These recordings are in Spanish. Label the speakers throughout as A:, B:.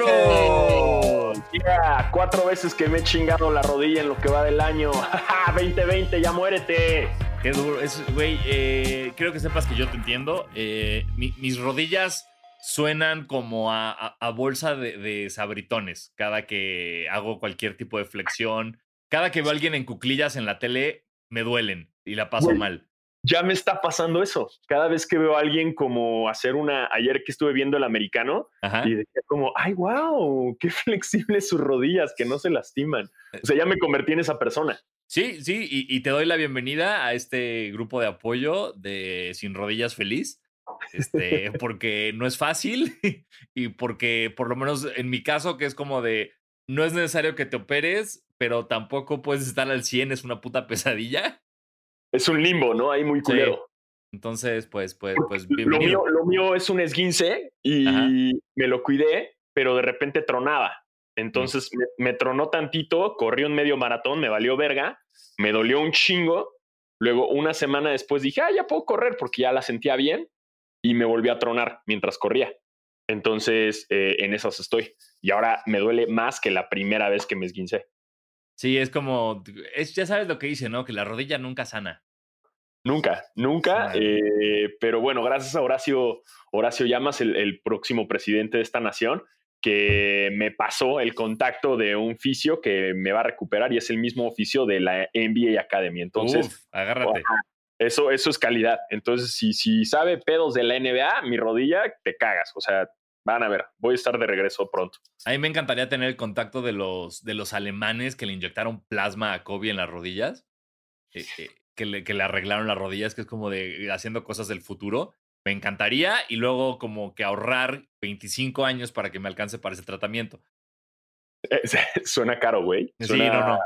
A: cuatro.
B: Yeah, cuatro veces que me he chingado la rodilla en lo que va del año. 2020, ya muérete.
A: Qué duro. Es, güey, eh, creo que sepas que yo te entiendo. Eh, mi- mis rodillas suenan como a, a- a bolsa de, de sabritones cada que hago cualquier tipo de flexión. Cada que veo a alguien en cuclillas en la tele, me duelen y la paso
B: Güey.
A: mal.
B: Ya me está pasando eso. Cada vez que veo a alguien como hacer una. Ayer que estuve viendo el americano
A: Ajá.
B: y decía como, ay, wow, qué flexibles sus rodillas, que no se lastiman. O sea, ya me convertí en esa persona.
A: Sí, sí, y, y te doy la bienvenida a este grupo de apoyo de Sin Rodillas Feliz. Este, porque no es fácil y porque, por lo menos en mi caso, que es como de no es necesario que te operes, pero tampoco puedes estar al 100, es una puta pesadilla.
B: Es un limbo, ¿no? Ahí muy culero.
A: Entonces, pues, pues, pues,
B: Lo mío, lo mío es un esguince y
A: Ajá.
B: me lo cuidé, pero de repente tronaba. Entonces me, me tronó tantito, corrí un medio maratón, me valió verga, me dolió un chingo. Luego, una semana después dije, ah, ya puedo correr porque ya la sentía bien y me volví a tronar mientras corría. Entonces, eh, en esas estoy. Y ahora me duele más que la primera vez que me esguincé.
A: Sí, es como, es, ya sabes lo que dice, ¿no? Que la rodilla nunca sana.
B: Nunca, nunca. Eh, pero bueno, gracias a Horacio, Horacio Llamas, el, el próximo presidente de esta nación, que me pasó el contacto de un fisio que me va a recuperar y es el mismo oficio de la NBA Academy. Entonces,
A: Uf, agárrate.
B: eso, eso es calidad. Entonces, si, si sabe pedos de la NBA, mi rodilla, te cagas. O sea, van a ver, voy a estar de regreso pronto.
A: A mí me encantaría tener el contacto de los, de los alemanes que le inyectaron plasma a Kobe en las rodillas, eh, eh, que, le, que le arreglaron las rodillas, que es como de haciendo cosas del futuro. Me encantaría y luego como que ahorrar 25 años para que me alcance para ese tratamiento.
B: Eh, suena caro, güey.
A: Sí, no, no.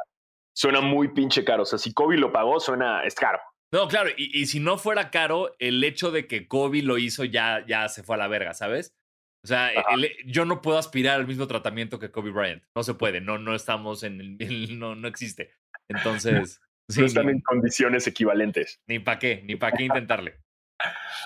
B: suena muy pinche caro. O sea, si Kobe lo pagó, suena, es caro.
A: No, claro, y, y si no fuera caro, el hecho de que Kobe lo hizo ya, ya se fue a la verga, ¿sabes? O sea, el- yo no puedo aspirar al mismo tratamiento que Kobe Bryant. No se puede, no, no estamos en el, no, no existe. Entonces, sí,
B: no están
A: ni,
B: en condiciones equivalentes.
A: ni para qué, ni para qué intentarle.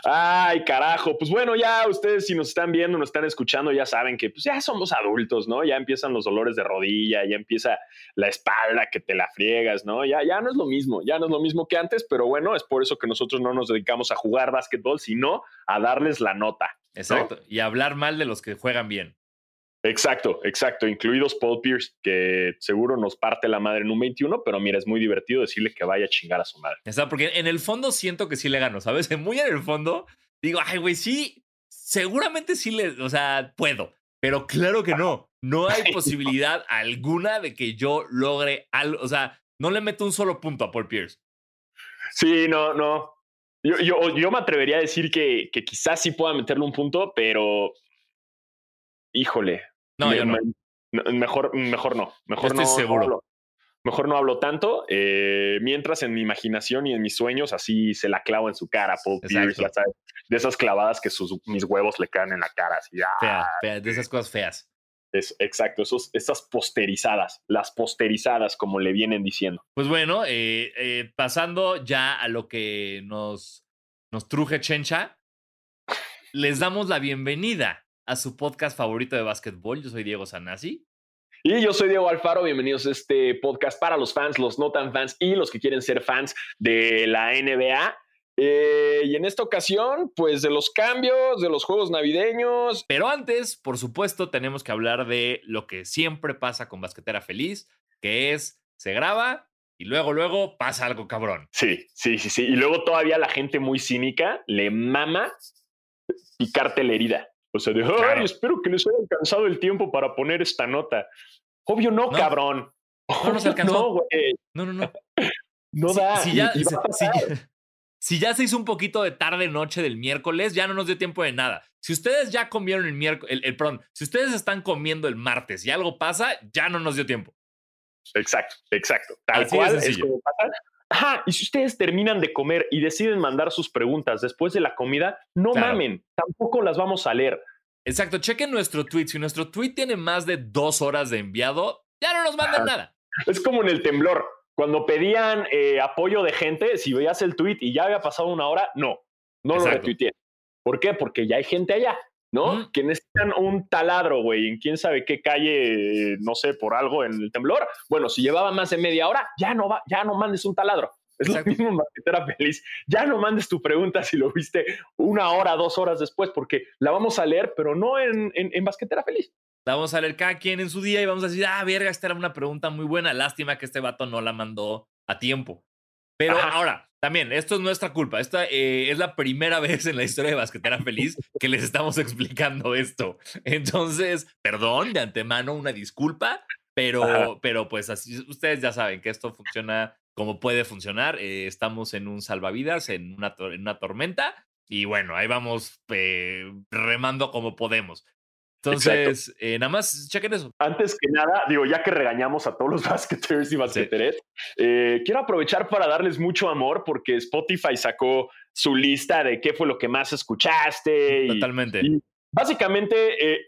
B: Ay, carajo. Pues bueno, ya ustedes si nos están viendo, nos están escuchando, ya saben que pues ya somos adultos, ¿no? Ya empiezan los dolores de rodilla, ya empieza la espalda que te la friegas, ¿no? Ya, ya no es lo mismo, ya no es lo mismo que antes, pero bueno, es por eso que nosotros no nos dedicamos a jugar básquetbol, sino a darles la nota.
A: Exacto. Y hablar mal de los que juegan bien.
B: Exacto, exacto, incluidos Paul Pierce, que seguro nos parte la madre en un 21, pero mira, es muy divertido decirle que vaya a chingar a su madre.
A: Exacto, porque en el fondo siento que sí le gano, ¿sabes? Muy en el fondo digo, ay, güey, sí, seguramente sí le, o sea, puedo, pero claro que no. No hay posibilidad alguna de que yo logre algo, o sea, no le meto un solo punto a Paul Pierce.
B: Sí, no, no. Yo, yo, yo me atrevería a decir que, que quizás sí pueda meterle un punto, pero híjole.
A: No,
B: me-
A: yo no.
B: me- mejor, mejor no. Mejor
A: estoy
B: no, hablo. mejor no hablo tanto. eh, mientras en mi imaginación y en mis sueños así se la clavo en su cara, Paul Pierce,
A: Exacto.
B: ya sabes, de esas clavadas que sus, mis huevos le caen en la cara. Así, ah,
A: Fea, fea, de esas cosas feas.
B: es, exacto, esos, esas posterizadas, las posterizadas, como le vienen diciendo.
A: Pues bueno, eh, eh, pasando ya a lo que nos, nos truje Chencha, les damos la bienvenida a su podcast favorito de básquetbol. Yo soy Diego Sanasi.
B: Y yo soy Diego Alfaro, bienvenidos a este podcast para los fans, los no tan fans y los que quieren ser fans de la NBA. Eh, y en esta ocasión, pues de los cambios, de los juegos navideños.
A: Pero antes, por supuesto, tenemos que hablar de lo que siempre pasa con Basquetera Feliz, que es se graba y luego, luego pasa algo cabrón.
B: Sí, sí, sí, sí. Y luego todavía la gente muy cínica le mama picarte la herida. O sea, de, ay, espero que les haya alcanzado el tiempo para poner esta nota. Obvio no,
A: No.
B: cabrón.
A: No nos alcanzó.
B: No, güey.
A: No, no, no.
B: No
A: Si-
B: da.
A: si ya-
B: y va a
A: si- ya- si ya se hizo un poquito de tarde noche del miércoles, ya no nos dio tiempo de nada. Si ustedes ya comieron el miércoles, el, el- perdón, si ustedes están comiendo el martes y algo pasa, ya no nos dio tiempo.
B: Exacto, exacto. Tal
A: Así
B: cual es
A: sencillo.
B: como pasa. Ajá, y si ustedes terminan de comer y deciden mandar sus preguntas después de la comida, no
A: Claro.
B: mamen, tampoco las vamos a leer.
A: Exacto, chequen nuestro tweet. Si nuestro tweet tiene más de dos horas de enviado, ya no nos manden
B: Ajá.
A: nada.
B: Es como en el temblor. Cuando pedían eh, apoyo de gente, si veías el tweet y ya había pasado una hora, no, no lo retuiteé. ¿Por qué? Porque ya hay gente allá. ¿No? Que necesitan un taladro, güey, en quién sabe qué calle, no sé, por algo en el temblor. Bueno, si llevaba más de media hora, ya no va, ya no mandes un taladro. Es lo mismo en Basquetera Feliz. Ya no mandes tu pregunta si lo viste una hora, dos horas después, porque la vamos a leer, pero no en, en, Basquetera Feliz.
A: La vamos a leer cada quien en su día y vamos a decir, ah, verga, esta era una pregunta muy buena. Lástima que este vato no la mandó a tiempo. Pero ahora, también, esto es nuestra culpa. Esta eh, es la primera vez en la historia de Basquetera Feliz que les estamos explicando esto. Entonces, perdón de antemano, una disculpa, pero, pero pues así, ustedes ya saben que esto funciona como puede funcionar. Eh, estamos en un salvavidas, en una, en una tormenta, y bueno, ahí vamos eh, remando como podemos. Entonces, eh, nada más chequen eso.
B: Antes que nada, digo, ya que regañamos a todos los basqueteros y basqueteres, eh, quiero aprovechar para darles mucho amor porque Spotify sacó su lista de qué fue lo que más escuchaste.
A: Totalmente.
B: básicamente, eh,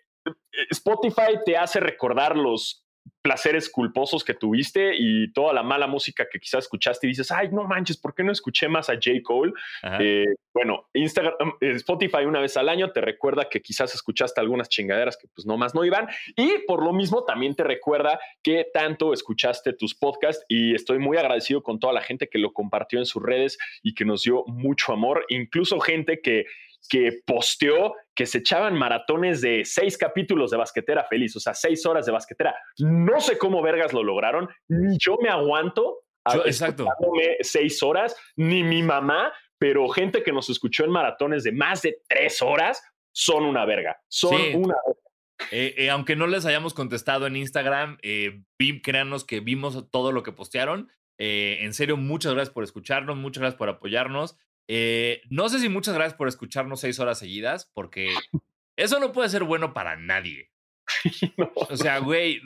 B: Spotify te hace recordar los placeres culposos que tuviste y toda la mala música que quizás escuchaste y dices, ay, no manches, ¿por qué no escuché más a J. Cole? Eh, bueno, Instagram, eh, Spotify una vez al año te recuerda que quizás escuchaste algunas chingaderas que pues nomás no iban y por lo mismo también te recuerda que tanto escuchaste tus podcasts y estoy muy agradecido con toda la gente que lo compartió en sus redes y que nos dio mucho amor, incluso gente que que posteó que se echaban maratones de seis capítulos de basquetera feliz, o sea, seis horas de basquetera. No sé cómo vergas lo lograron, ni yo me aguanto
A: a exacto.
B: seis horas, ni mi mamá, pero gente que nos escuchó en maratones de más de tres horas son una verga, son una verga.
A: Eh, eh, aunque no les hayamos contestado en Instagram, eh, créanos que vimos todo lo que postearon. Eh, en serio, muchas gracias por escucharnos, muchas gracias por apoyarnos. Eh, no sé si muchas gracias por escucharnos seis horas seguidas, porque eso no puede ser bueno para nadie. O sea, güey,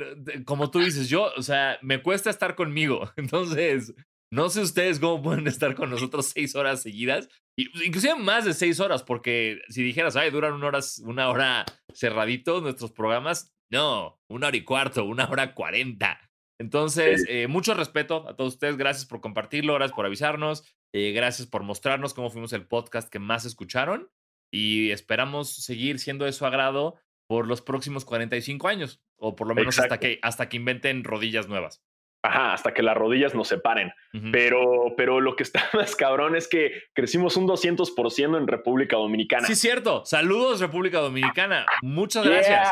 A: como tú dices, yo, o sea, me cuesta estar conmigo. Entonces, no sé ustedes cómo pueden estar con nosotros seis horas seguidas, inclusive más de seis horas, porque si dijeras, ay, duran una hora, una hora cerraditos nuestros programas, no, una hora y cuarto, una hora cuarenta. Entonces, eh, mucho respeto a todos ustedes. Gracias por compartirlo, gracias por avisarnos, eh, gracias por mostrarnos cómo fuimos el podcast que más escucharon y esperamos seguir siendo de su agrado por los próximos 45 años o por lo menos hasta que, hasta que inventen rodillas nuevas.
B: Ajá, hasta que las rodillas nos separen. pero, pero lo que está más cabrón es que crecimos un 200% en República Dominicana.
A: Sí, cierto. Saludos, República Dominicana. Muchas gracias.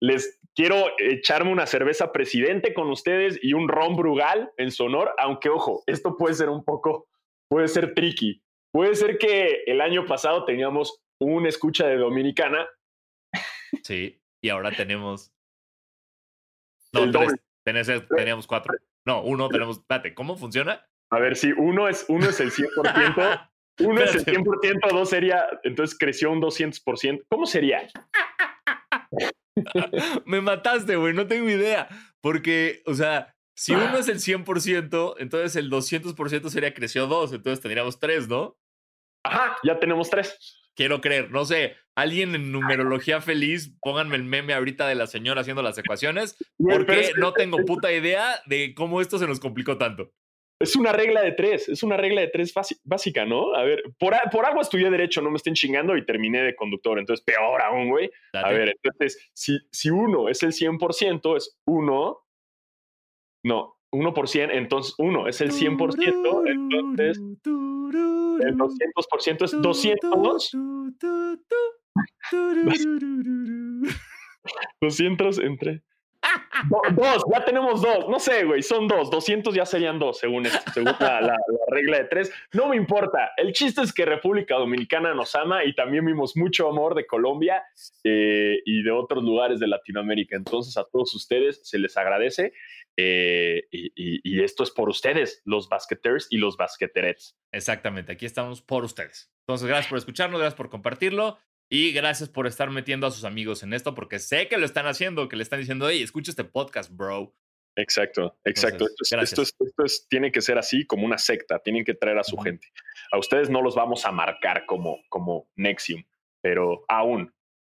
B: Les quiero echarme una cerveza presidente con ustedes y un ron brugal en su honor, aunque ojo, esto puede ser un poco, puede ser tricky. Puede ser que el año pasado teníamos una escucha de Dominicana.
A: Sí, y ahora tenemos... No, tres. teníamos cuatro. No, uno tenemos... Date, ¿cómo funciona?
B: A ver, si uno es, uno es el 100%, uno es el 100%, dos sería, entonces creció un 200%. ¿Cómo sería?
A: Me mataste, güey, no tengo idea. Porque, o sea, si uno es el 100%, entonces el 200% sería creció dos, entonces tendríamos tres, ¿no?
B: Ajá, ya tenemos tres.
A: Quiero creer, no sé, alguien en numerología feliz, pónganme el meme ahorita de la señora haciendo las ecuaciones, porque no tengo puta idea de cómo esto se nos complicó tanto.
B: Es una regla de tres, es una regla de tres básica, ¿no? A ver, por, por algo estudié Derecho, no me estén chingando y terminé de conductor, entonces peor aún, güey. A ver, entonces, si, si uno es el 100%, es uno, no, 1%, entonces uno es el 100%, entonces el 200% es 200. 200 entre dos, ya tenemos dos. No sé, güey, son dos. 200 ya serían dos, según, la, regla de tres. No me importa. El chiste es que República Dominicana nos ama y también vimos mucho amor de Colombia eh, y de otros lugares de Latinoamérica. Entonces, a todos ustedes se les agradece. Eh, y, esto es por ustedes, los basqueters y los basqueterets.
A: Exactamente, aquí estamos por ustedes. Entonces, gracias por escucharnos, gracias por compartirlo. Y gracias por estar metiendo a sus amigos en esto, porque sé que lo están haciendo, que le están diciendo, hey, escucha este podcast, bro.
B: Exacto, exacto. esto, es, tiene que ser así como una secta, tienen que traer a su gente. A ustedes no los vamos a marcar como, como Nexium, pero aún,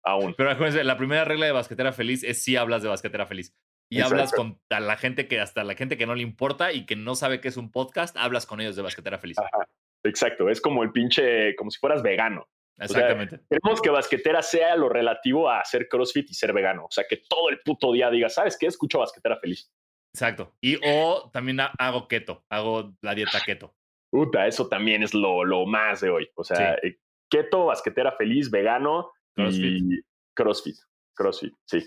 B: aún.
A: Pero acuérdense, la primera regla de basquetera feliz es si hablas de basquetera feliz. Y hablas con la gente que hasta la gente que no le importa y que no sabe que es un podcast, hablas con ellos de basquetera feliz.
B: Exacto, es como el pinche, como si fueras vegano.
A: Exactamente.
B: queremos que basquetera sea lo relativo a hacer CrossFit y ser vegano. O sea, que todo el puto día diga, ¿sabes qué? Escucho basquetera feliz.
A: Exacto. Y o también hago keto, hago la dieta keto.
B: Puta, eso también es lo, lo más de hoy. O sea, eh, keto, basquetera feliz, vegano CrossFit. y CrossFit. CrossFit, sí.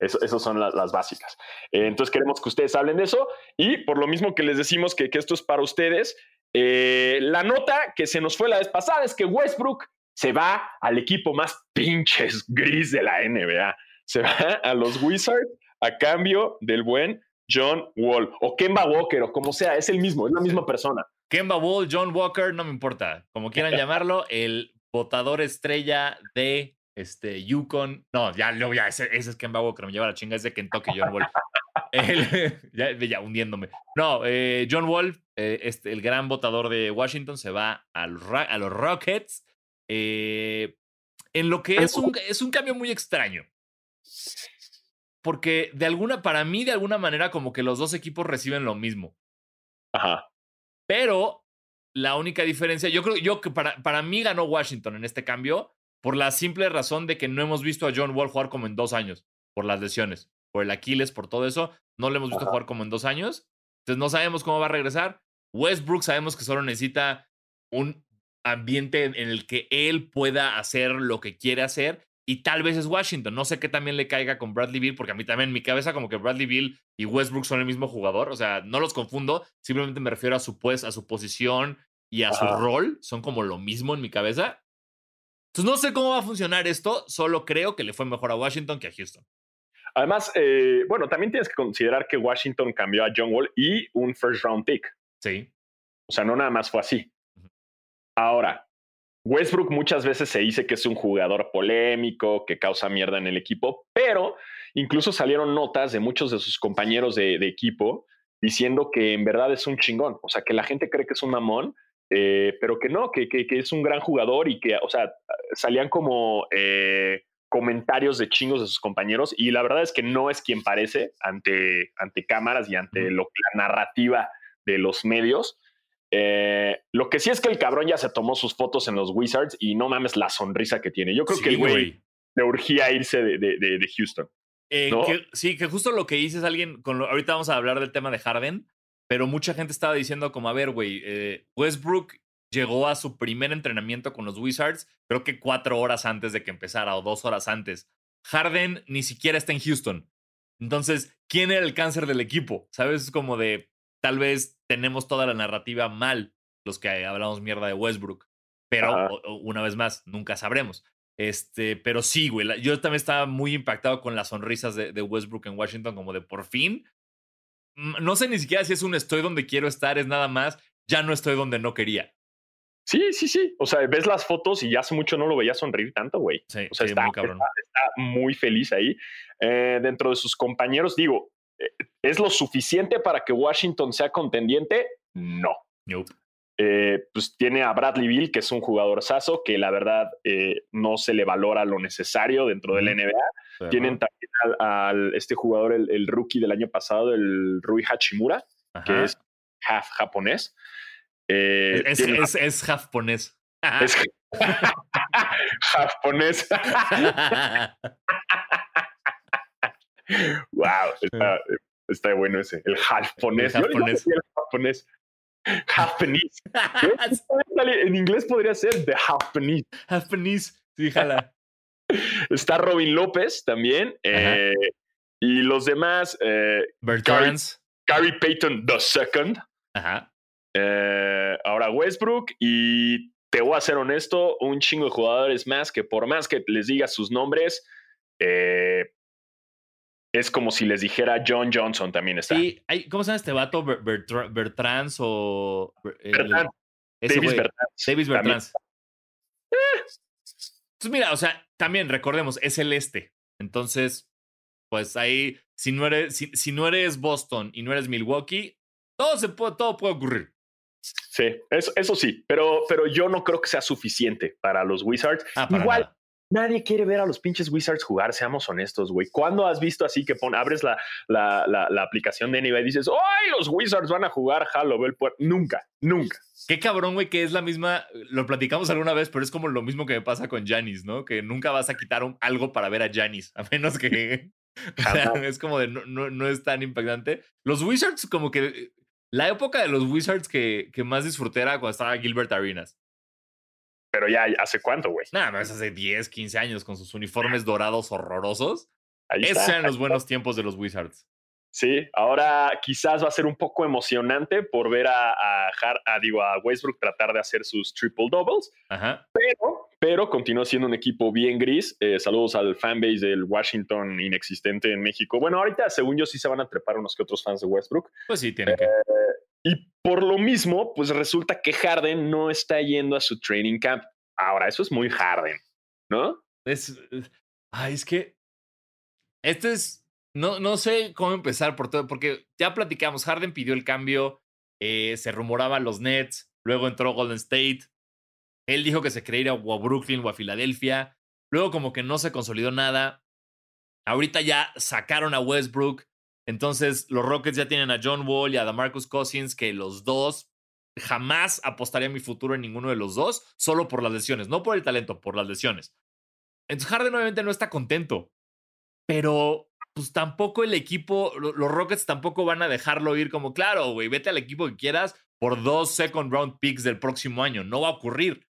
B: Eso, esas son las básicas. Eh, entonces queremos que ustedes hablen de eso y por lo mismo que les decimos que, que esto es para ustedes, eh, la nota que se nos fue la vez pasada es que Westbrook se va al equipo más pinches gris de la NBA. Se va a los Wizards a cambio del buen John Wall o Kemba Walker o como sea, es el mismo, es la misma persona.
A: Kemba Wall, John Walker, no me importa, como quieran llamarlo, el votador estrella de este, Yukon. No, ya, ya ese, es Kemba Walker, me lleva la chinga, es de Kentucky, John Wall. ya, hundiéndome. No, eh, John Wall, eh, este, el gran votador de Washington, se va a los, a los Rockets. Eh, en lo que es un, es un cambio muy extraño. Porque de alguna, para mí, de alguna manera, como que los dos equipos reciben lo mismo.
B: Ajá.
A: Pero la única diferencia, yo creo yo que para, para mí ganó Washington en este cambio por la simple razón de que no hemos visto a John Wall jugar como en dos años, por las lesiones, por el Aquiles, por todo eso. No le hemos visto jugar como en dos años. Entonces no sabemos cómo va a regresar. Westbrook sabemos que solo necesita un ambiente en el que él pueda hacer lo que quiere hacer y tal vez es Washington. No sé qué también le caiga con Bradley Bill, porque a mí también en mi cabeza como que Bradley Bill y Westbrook son el mismo jugador. O sea, no los confundo, simplemente me refiero a su, pues, a su posición y a su rol. Son como lo mismo en mi cabeza. Entonces no sé cómo va a funcionar esto, solo creo que le fue mejor a Washington que a Houston.
B: Además, eh, bueno, también tienes que considerar que Washington cambió a John Wall y un first round pick.
A: Sí.
B: O sea, no nada más fue así. Ahora, Westbrook muchas veces se dice que es un jugador polémico, que causa mierda en el equipo, pero incluso salieron notas de muchos de sus compañeros de, equipo diciendo que en verdad es un chingón. O sea, que la gente cree que es un mamón, eh, pero que no, que, que, es un gran jugador y que, o sea, salían como eh, comentarios de chingos de sus compañeros y la verdad es que no es quien parece ante, ante cámaras y ante lo, la narrativa de los medios. Eh, lo que sí es que el cabrón ya se tomó sus fotos en los Wizards y no mames la sonrisa que tiene. Yo creo que el güey le urgía irse de, de, Houston.
A: Eh, sí, que justo lo que dices alguien, con ahorita vamos a hablar del tema de Harden, pero mucha gente estaba diciendo como, a ver, güey, eh, Westbrook llegó a su primer entrenamiento con los Wizards, creo que cuatro horas antes de que empezara o dos horas antes. Harden ni siquiera está en Houston. Entonces, ¿quién era el cáncer del equipo? ¿Sabes? Como de, tal vez tenemos toda la narrativa mal, los que hablamos mierda de Westbrook. Pero, una vez más, nunca sabremos. Este, pero sí, güey, yo también estaba muy impactado con las sonrisas de, de, Westbrook en Washington, como de por fin. No sé ni siquiera si es un estoy donde quiero estar, es nada más, ya no estoy donde no quería.
B: Sí, sí, sí. O sea, ves las fotos y ya hace mucho no lo veía sonreír tanto, güey.
A: Sí,
B: o sea,
A: está,
B: muy
A: cabrón.
B: Está, muy feliz ahí. Eh, dentro de sus compañeros, digo, ¿es lo suficiente para que Washington sea contendiente? No. Eh, pues tiene a Bradley Bill, que es un jugador saso, que la verdad no se le valora lo necesario dentro del NBA. Tienen también al, este jugador, el, rookie del año pasado, el Rui Hachimura, que es half japonés.
A: Eh, es, es, es, japonés.
B: Es japonés. wow, está, está, bueno ese. El japonés. El japonés. el japonés. Japanese. en inglés podría ser the Japanese.
A: Japanese, sí, jala.
B: Está Robin López también. Eh, y los demás. Eh,
A: Bertrand.
B: Gary Payton II.
A: Ajá.
B: Eh, ahora Westbrook y te voy a ser honesto, un chingo de jugadores más que por más que les diga sus nombres, eh, es como si les dijera John Johnson también está.
A: Sí, ¿cómo se llama este vato? Bertrand o...
B: Davis Bertrand.
A: Davis Bertrand. Entonces, mira, o sea, también recordemos, es el este. Entonces, pues ahí, si no eres, si, no eres Boston y no eres Milwaukee, todo, se puede, todo puede ocurrir.
B: Sí, eso, eso sí, pero, pero yo no creo que sea suficiente para los Wizards. Ah, igual, Nadie quiere ver a los pinches Wizards jugar, seamos honestos, güey. ¿Cuándo has visto así que pon, abres la, la, la, aplicación de NBA y dices, ¡ay, los Wizards van a jugar Halo Bell? Nunca, nunca.
A: Qué cabrón, güey, que es la misma, lo platicamos alguna vez, pero es como lo mismo que me pasa con Janis, ¿no? Que nunca vas a quitar algo para ver a Janis, a menos que... es como de, no, no, no, es tan impactante. Los Wizards, como que... La época de los Wizards que, que más disfruté era cuando estaba Gilbert Arenas.
B: Pero ya, ¿hace cuánto, güey?
A: Nada más hace 10, 15 años con sus uniformes dorados horrorosos. Esos eran los buenos tiempos de los Wizards.
B: Sí, ahora quizás va a ser un poco emocionante por ver a, a, digo, a Westbrook tratar de hacer sus triple doubles. Ajá. Pero, pero continúa siendo un equipo bien gris. Eh, saludos al fanbase del Washington inexistente en México. Bueno, ahorita, según yo, sí se van a trepar unos que otros fans de Westbrook.
A: Pues sí, tienen que. Eh,
B: y por lo mismo, pues resulta que Harden no está yendo a su training camp. Ahora, eso es muy Harden, ¿no?
A: Es, ay, es que este es, no, no sé cómo empezar por todo, porque ya platicamos, Harden pidió el cambio, eh, se rumoraban los Nets, luego entró Golden State, él dijo que se quería ir a Brooklyn o a Filadelfia, luego como que no se consolidó nada, ahorita ya sacaron a Westbrook, entonces, los Rockets ya tienen a John Wall y a Marcus Cousins, que los dos jamás apostaría mi futuro en ninguno de los dos, solo por las lesiones, no por el talento, por las lesiones. Entonces, Harden obviamente no está contento, pero pues tampoco el equipo, los Rockets tampoco van a dejarlo ir como, claro, güey, vete al equipo que quieras por dos second round picks del próximo año. No va a ocurrir.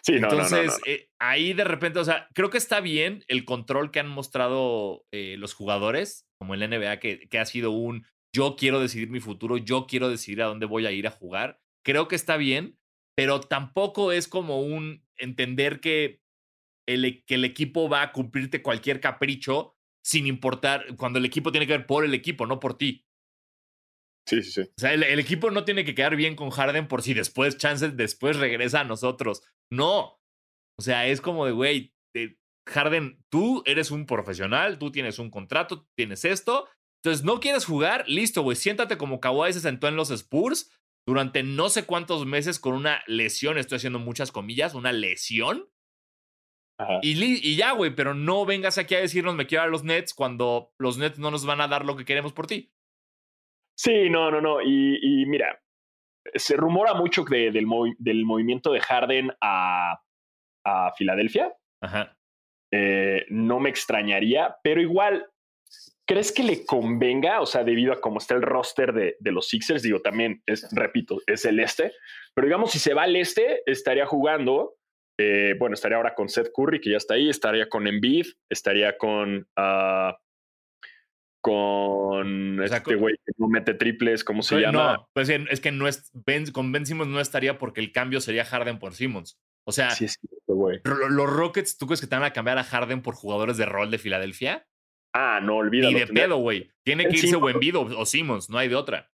B: Sí, no,
A: Entonces,
B: no,
A: eh, ahí de repente, o sea, creo que está bien el control que han mostrado eh, los jugadores, como el NBA, que, que ha sido un yo quiero decidir mi futuro, yo quiero decidir a dónde voy a ir a jugar. Creo que está bien, pero tampoco es como un entender que el, e, que el equipo va a cumplirte cualquier capricho sin importar, cuando el equipo tiene que ver por el equipo, no por ti.
B: Sí, sí, sí.
A: O sea, el, el, equipo no tiene que quedar bien con Harden por si después, chances, después regresa a nosotros. No. O sea, es como de, güey, Harden, tú eres un profesional, tú tienes un contrato, tienes esto. Entonces, ¿no quieres jugar? Listo, güey, siéntate como Kawhi se sentó en los Spurs durante no sé cuántos meses con una lesión, estoy haciendo muchas comillas, una lesión. Y, y, ya, güey, pero no vengas aquí a decirnos me quiero a los Nets cuando los Nets no nos van a dar lo que queremos por ti.
B: Sí, no, no, no. Y, y mira, se rumora mucho del, del, movimiento de Harden a, a Filadelfia. Ajá. Eh, no me extrañaría, pero igual, ¿crees que le convenga? O sea, debido a cómo está el roster de, de, los Sixers, digo, también es, repito, es el este, pero digamos, si se va al este, estaría jugando, eh, bueno, estaría ahora con Seth Curry, que ya está ahí, estaría con Embiid, estaría con uh, con este güey que no mete triples, ¿cómo se llama?
A: No, pues es que no es, ben, con Ben Simmons no estaría porque el cambio sería Harden por Simmons. O sea, los Rockets, ¿tú crees que te van a cambiar a Harden por jugadores de rol de Filadelfia?
B: Ah, no, olvídalo.
A: Ni de pedo, güey. Tiene que irse Wemby o, Simmons, no hay de otra.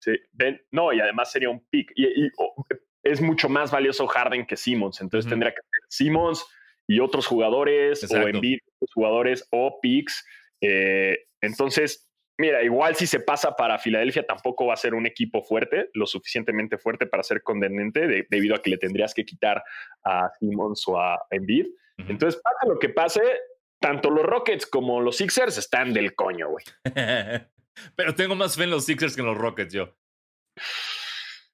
B: Sí, ben, no, y además sería un pick. Y, es mucho más valioso Harden que Simmons. Entonces tendría que ser Simmons y otros jugadores, o Embiid, otros jugadores, o picks. Eh, entonces, mira, igual si se pasa para Filadelfia, tampoco va a ser un equipo fuerte, lo suficientemente fuerte para ser condenente, debido a que le tendrías que quitar a Simmons o a Embiid. Entonces, pasa lo que pase, tanto los Rockets como los Sixers están del coño, güey.
A: Pero tengo más fe en los Sixers que en los Rockets, yo.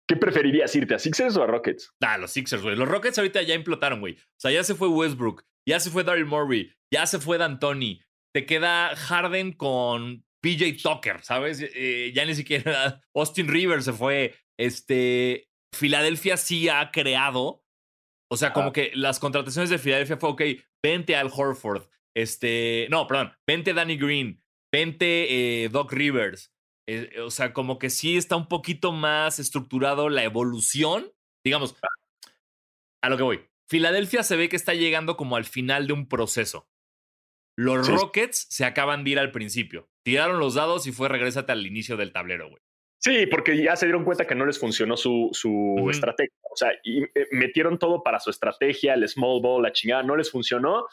B: ¿Qué preferirías irte a Sixers o a Rockets?
A: Ah, los Sixers, güey. Los Rockets ahorita ya implotaron, güey. O sea, ya se fue Westbrook, ya se fue Daryl Morey, ya se fue D'Antoni, te queda Harden con PJ Tucker, ¿sabes? Eh, ya ni siquiera Austin Rivers se fue. Este, Filadelfia sí ha creado, o sea, como que las contrataciones de Filadelfia fue, ok, vente al Horford, este, no, perdón, vente Danny Green, vente eh, Doc Rivers. Eh, o sea, como que sí está un poquito más estructurado la evolución, digamos, a lo que voy. Filadelfia se ve que está llegando como al final de un proceso. Los Rockets se acaban de ir al principio. Tiraron los dados y fue regrésate al inicio del tablero, güey.
B: Sí, porque ya se dieron cuenta que no les funcionó su, su estrategia. O sea, y, eh, metieron todo para su estrategia, el small ball, la chingada, no les funcionó.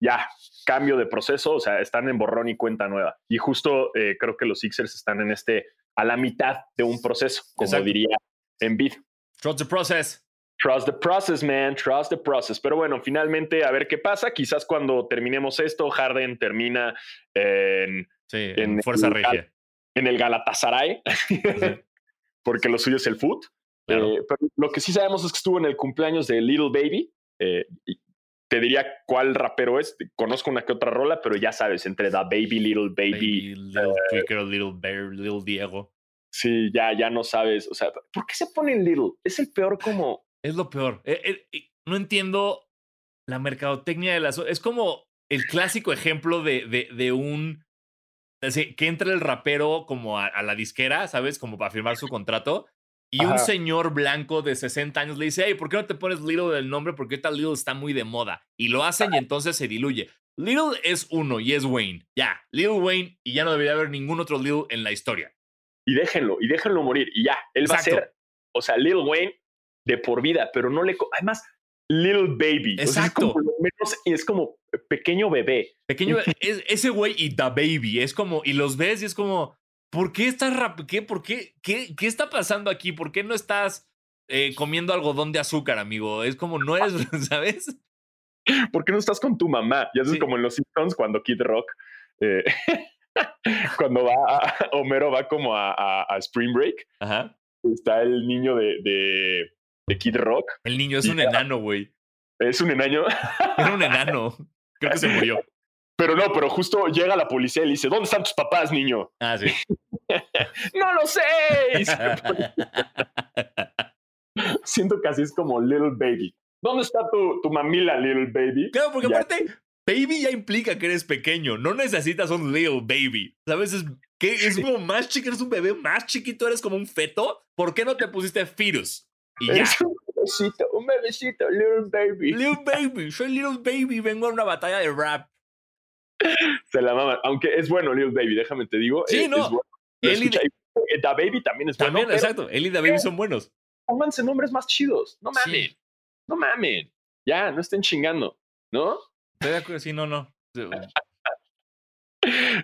B: Ya, cambio de proceso, o sea, están en borrón y cuenta nueva. Y justo eh, creo que los Sixers están en este, a la mitad de un proceso, como diría Embiid.
A: Trust the process.
B: Trust the process, man. Trust the process. Pero bueno, finalmente a ver qué pasa. Quizás cuando terminemos esto, Harden termina en,
A: sí, en, Fuerza Regia.
B: En el Galatasaray, porque lo suyo es el foot. Eh, pero lo que sí sabemos es que estuvo en el cumpleaños de Little Baby. Eh, te diría cuál rapero es. Conozco una que otra rola, pero ya sabes, entre The Baby, Little Baby.
A: little uh, Little Bear, Little Diego.
B: Sí, ya, ya no sabes. O sea, ¿por qué se pone Little? Es el peor como.
A: Es lo peor. no entiendo la mercadotecnia de las. Es como el clásico ejemplo de, de, de un. que entra el rapero como a, a, la disquera, ¿sabes? Como para firmar su contrato. Y un señor blanco de 60 años le dice, hey, ¿por qué no te pones Little del nombre? Porque ahorita Little está muy de moda. Y lo hacen y entonces se diluye. Little es uno y es Wayne. Ya, Little Wayne y ya no debería haber ningún otro Little en la historia.
B: Y déjenlo, y déjenlo morir. Y ya, él va a ser, o sea, Little Wayne de por vida, pero no le... Además, Little Baby.
A: Exacto.
B: es, como, es como pequeño bebé.
A: Pequeño, es, ese güey y The Baby. Es como, y los ves y es como, ¿por qué estás rap ¿Qué, por qué, qué, qué está pasando aquí? ¿Por qué no estás eh, comiendo algodón de azúcar, amigo? Es como, no es, ¿sabes?
B: ¿Por qué no estás con tu mamá? Y eso es como en los Simpsons cuando Kid Rock, eh, cuando va, a, Homero va como a, a, Spring Break.
A: Ajá.
B: Está el niño de, de, de Kid Rock.
A: El niño es un enano, güey.
B: Es un enano.
A: Era un enano. Creo que se murió.
B: Pero no, pero justo llega la policía y le dice, ¿dónde están tus papás, niño?
A: Ah, sí.
B: no lo sé. Siento que así es como Little Baby. ¿Dónde está tu, tu mamila, Little Baby?
A: Claro, porque aparte, baby ya implica que eres pequeño. No necesitas un little baby. ¿Sabes? Es, que es como más chiquito, eres un bebé más chiquito, eres como un feto. ¿Por qué no te pusiste fetus?
B: Y ya. un bebecito, un bebecito, little baby.
A: Little baby, soy little baby, vengo a una batalla de rap.
B: Se la mama. Aunque es bueno, Little Baby, déjame te digo.
A: Sí,
B: eh,
A: no.
B: Es bueno. Da Baby también es
A: también, bueno. exacto. Él y Da Baby son buenos.
B: Pónganse nombres más chidos. No mamen. No mamen. Ya, no estén chingando. ¿No?
A: Estoy de acuerdo. Sí, no, no.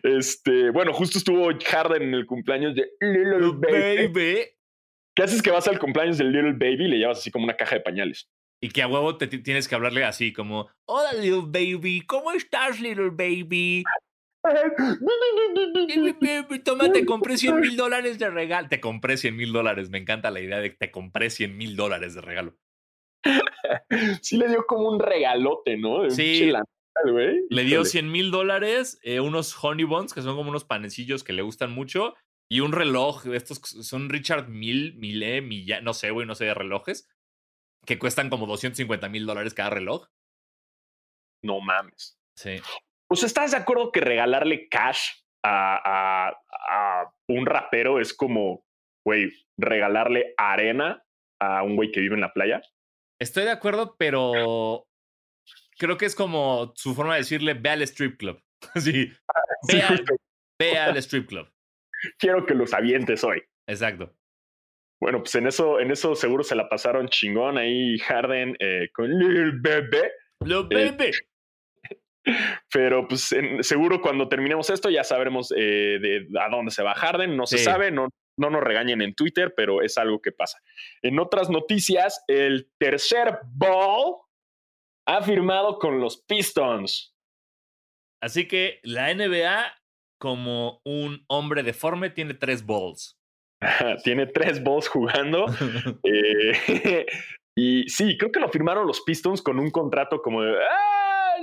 B: Este, bueno, justo estuvo Harden en el cumpleaños de Little Baby. ¿Qué haces que vas al cumpleaños de Little Baby y le llevas así como una caja de pañales?
A: Y que a huevo te tienes que hablarle así, como, hola little baby, ¿cómo estás little baby? Toma, te compré 100 mil dólares de regalo. Te compré 100 mil dólares. Me encanta la idea de que te compré 100 mil dólares de regalo.
B: Sí le dio como un regalote, ¿no?
A: sí. Le dio 100 mil dólares, eh, unos honey buns, que son como unos panecillos que le gustan mucho, y un reloj. Estos son Richard Mille, Mille, no sé, güey, no sé de relojes que cuestan como 250 mil dólares cada reloj.
B: No mames.
A: Sí.
B: Pues estás de acuerdo que regalarle cash a, a, un rapero es como, güey, regalarle arena a un güey que vive en la playa.
A: Estoy de acuerdo, pero creo que es como su forma de decirle ve al strip club. sí. ve al strip club.
B: Quiero que los avientes hoy.
A: Exacto.
B: Bueno, pues en eso, en eso seguro se la pasaron chingón ahí Harden eh, con Lil Bebe.
A: Lil Bebe.
B: pero pues seguro cuando terminemos esto ya sabremos eh, de a dónde se va Harden. No se sabe, no, no nos regañen en Twitter, pero es algo que pasa. En otras noticias, el tercer ball ha firmado con los Pistons.
A: Así que la NBA, como un hombre deforme, tiene tres balls.
B: Tiene tres balls jugando. Eh, y sí, creo que lo firmaron los Pistons con un contrato como de. ¡Ah!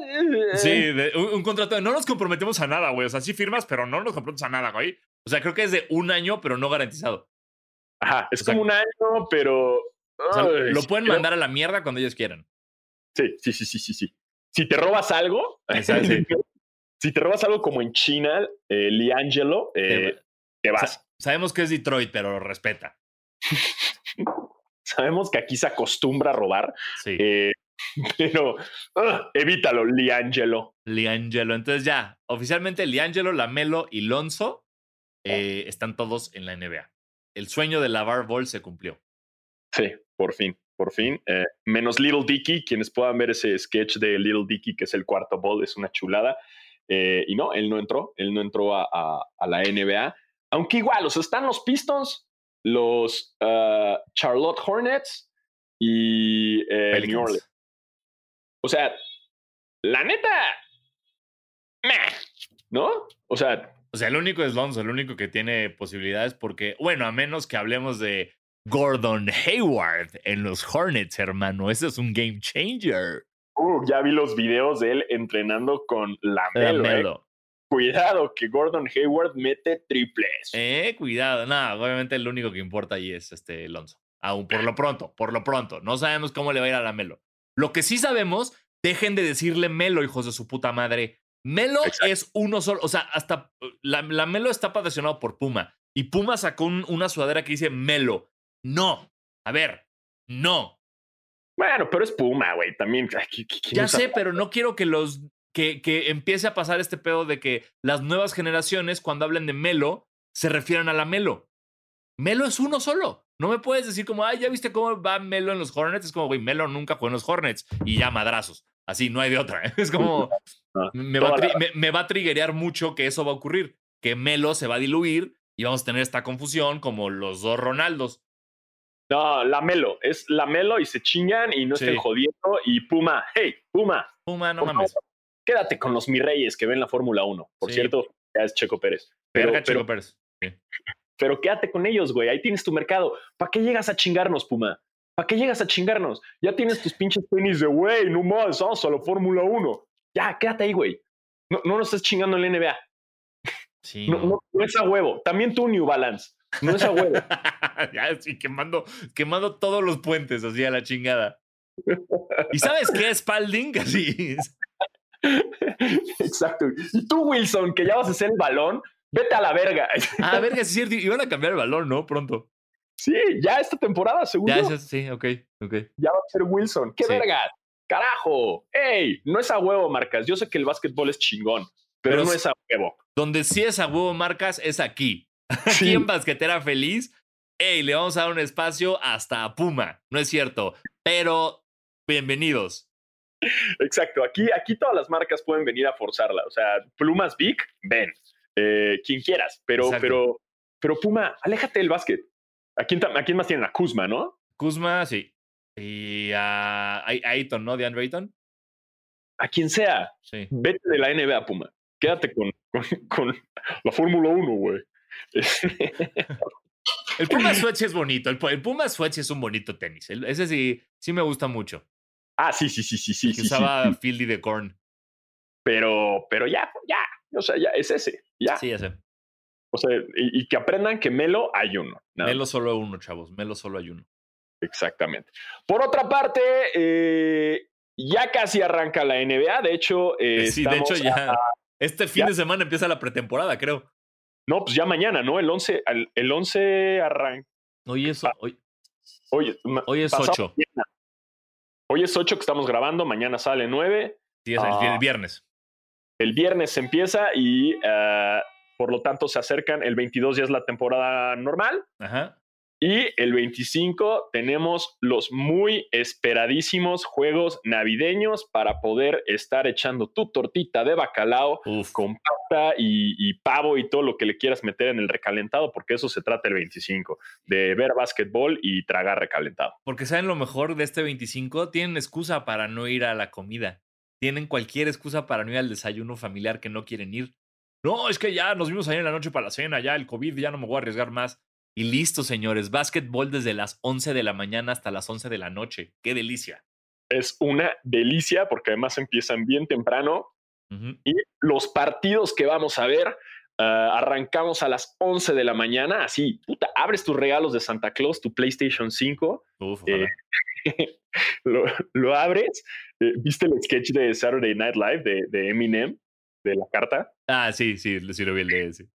A: Sí, un, contrato de no nos comprometemos a nada, güey. O sea, sí firmas, pero no nos comprometemos a nada, güey. O sea, creo que es de un año, pero no garantizado.
B: Ajá, es como un año, pero.
A: lo pueden mandar a la mierda cuando ellos quieran.
B: Sí, sí, sí, sí, sí, sí. Si te robas algo, si te robas algo como en China, eh, Liangelo, eh, te vas.
A: Sabemos que es Detroit, pero lo respeta.
B: Sabemos que aquí se acostumbra a robar.
A: Sí.
B: Eh, pero evítalo, Liangelo.
A: Liangelo. Entonces ya, oficialmente Liangelo, Lamelo y Lonzo eh, están todos en la NBA. El sueño de lavar ball se cumplió.
B: Sí, por fin, por fin. Eh, menos Little Dicky, quienes puedan ver ese sketch de Little Dicky, que es el cuarto ball, es una chulada. Y no, él no entró, él no entró a la NBA. Aunque igual, o sea, están los Pistons, los ah, Charlotte Hornets y y eh, New Orleans. O sea, la neta, ¿no? O sea,
A: o sea, el único es Lonzo, el único que tiene posibilidades porque, bueno, a menos que hablemos de Gordon Hayward en los Hornets, hermano. Ese es un game changer.
B: Uh, ya vi los videos de él entrenando con la Melo. Eh. Cuidado, que Gordon Hayward mete triples.
A: Eh, cuidado. Nada, obviamente el único que importa ahí es este Lonzo. Aún por lo pronto, por lo pronto. No sabemos cómo le va a ir a la Melo. Lo que sí sabemos, dejen de decirle Melo, hijos de su puta madre. Melo es uno solo. O sea, hasta la, Melo está patrocinado por Puma. Y Puma sacó una sudadera que dice Melo. No. A ver, no.
B: Bueno, pero es Puma, güey. También.
A: ya sé, pero no quiero que los. Que, que empiece a pasar este pedo de que las nuevas generaciones, cuando hablen de Melo, se refieran a la Melo. Melo es uno solo. No me puedes decir como, ay, ya viste cómo va Melo en los Hornets. Es como, güey, Melo nunca jugó en los Hornets y ya madrazos. Así, no hay de otra. Es como, me, va a me, va a triggerear mucho que eso va a ocurrir. Que Melo se va a diluir y vamos a tener esta confusión como los dos Ronaldos.
B: No, la Melo, es la Melo y se chingan y no estén jodiendo. Y Puma, hey, Puma.
A: Puma, no mames.
B: quédate con los mi reyes que ven la Fórmula 1. Por cierto, ya es Checo Pérez. Pero,
A: Checo Pérez.
B: Pero quédate con ellos, güey. Ahí tienes tu mercado. ¿Para qué llegas a chingarnos, Puma? ¿Para qué llegas a chingarnos? Ya tienes tus pinches tenis de, güey, no más, vamos a la Fórmula 1. Ya, quédate ahí, güey. No, no nos estés chingando en la NBA. Sí. No, no, es a huevo. También tú, New Balance. No es a huevo.
A: ya, sí, quemando, quemando todos los puentes así a la chingada. ¿Y sabes qué es Spalding? Así
B: Exacto. Y tú, Wilson, que ya vas a hacer el balón, vete a la verga.
A: ah, verga, es cierto. Iban a cambiar el balón, ¿no? Pronto.
B: Sí, ya esta temporada, seguro.
A: Ya, sí, ok, ok.
B: Ya va a ser Wilson. ¡Qué verga! ¡Carajo! ¡Ey! No es a huevo, Marcas. Yo sé que el básquetbol es chingón, pero, no es a huevo.
A: Donde sí es a huevo, Marcas, es aquí. Aquí en Basquetera Feliz, ¡ey! Le vamos a dar un espacio hasta a Puma. No es cierto, pero bienvenidos.
B: Exacto. Aquí, aquí todas las marcas pueden venir a forzarla. O sea, Plumas Big, ven. Eh, quien quieras, pero, pero, pero Puma, aléjate del básquet. ¿A quién, más tienen? A Kuzma, ¿no?
A: Kuzma, sí. Y a, Ayton, ¿no? De Andre Ayton.
B: A quien sea. Sí. Vete de la NBA, Puma. Quédate con, con, la Fórmula 1, güey.
A: el Puma Swatch es bonito. El, Puma Swatch es un bonito tenis. ese sí, sí me gusta mucho.
B: Ah, sí, sí, sí, sí, sí. Que
A: usaba Fieldy de Korn.
B: Pero, pero ya, ya. O sea, ya es ese. Ya.
A: Sí, sé.
B: O sea, y, que aprendan que Melo hay uno.
A: Melo solo hay uno, chavos. Melo solo hay uno.
B: Exactamente. Por otra parte, eh, ya casi arranca la NBA. De hecho, eh,
A: sí, de hecho ya. este fin de semana empieza la pretemporada, creo.
B: No, pues ya mañana, ¿no? El 11, el 11 arranca.
A: Hoy es, hoy,
B: hoy,
A: hoy es 8.
B: Hoy es 8 que estamos grabando, mañana sale 9.
A: Sí, es el, ah. viernes.
B: El viernes empieza y uh, por lo tanto se acercan, el 22 ya es la temporada normal. Y el 25 tenemos los muy esperadísimos juegos navideños para poder estar echando tu tortita de bacalao con pasta y, pavo y todo lo que le quieras meter en el recalentado, porque eso se trata el 25, de ver básquetbol y tragar recalentado.
A: Porque saben lo mejor de este 25, tienen excusa para no ir a la comida. Tienen cualquier excusa para no ir al desayuno familiar que no quieren ir. No, es que ya nos vimos ayer en la noche para la cena, ya el COVID, ya no me voy a arriesgar más. Y listo, señores, básquetbol desde las 11 de la mañana hasta las 11 de la noche. Qué delicia.
B: Es una delicia porque además empiezan bien temprano y los partidos que vamos a ver ah, arrancamos a las 11 de la mañana. Así, puta, abres tus regalos de Santa Claus, tu PlayStation 5. Eh, lo, abres. Eh, ¿Viste el sketch de Saturday Night Live de Eminem? de la carta.
A: Ah, sí, sí, sí lo vi el de ese.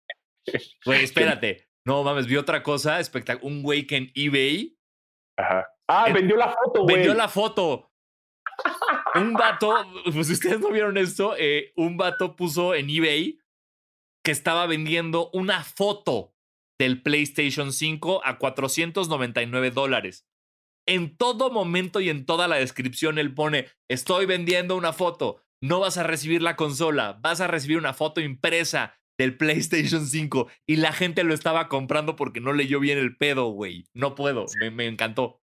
A: Güey, espérate. No mames, vi otra cosa espectacular. Un güey que en eBay.
B: Ajá. Ah, vendió la foto, güey.
A: Vendió la foto. un vato, pues ustedes no vieron esto, eh, un vato puso en eBay que estaba vendiendo una foto del PlayStation 5 a 499 dólares. En todo momento y en toda la descripción él pone, estoy vendiendo una foto no vas a recibir la consola, vas a recibir una foto impresa del PlayStation 5 y la gente lo estaba comprando porque no leyó bien el pedo, güey. No puedo, me, encantó.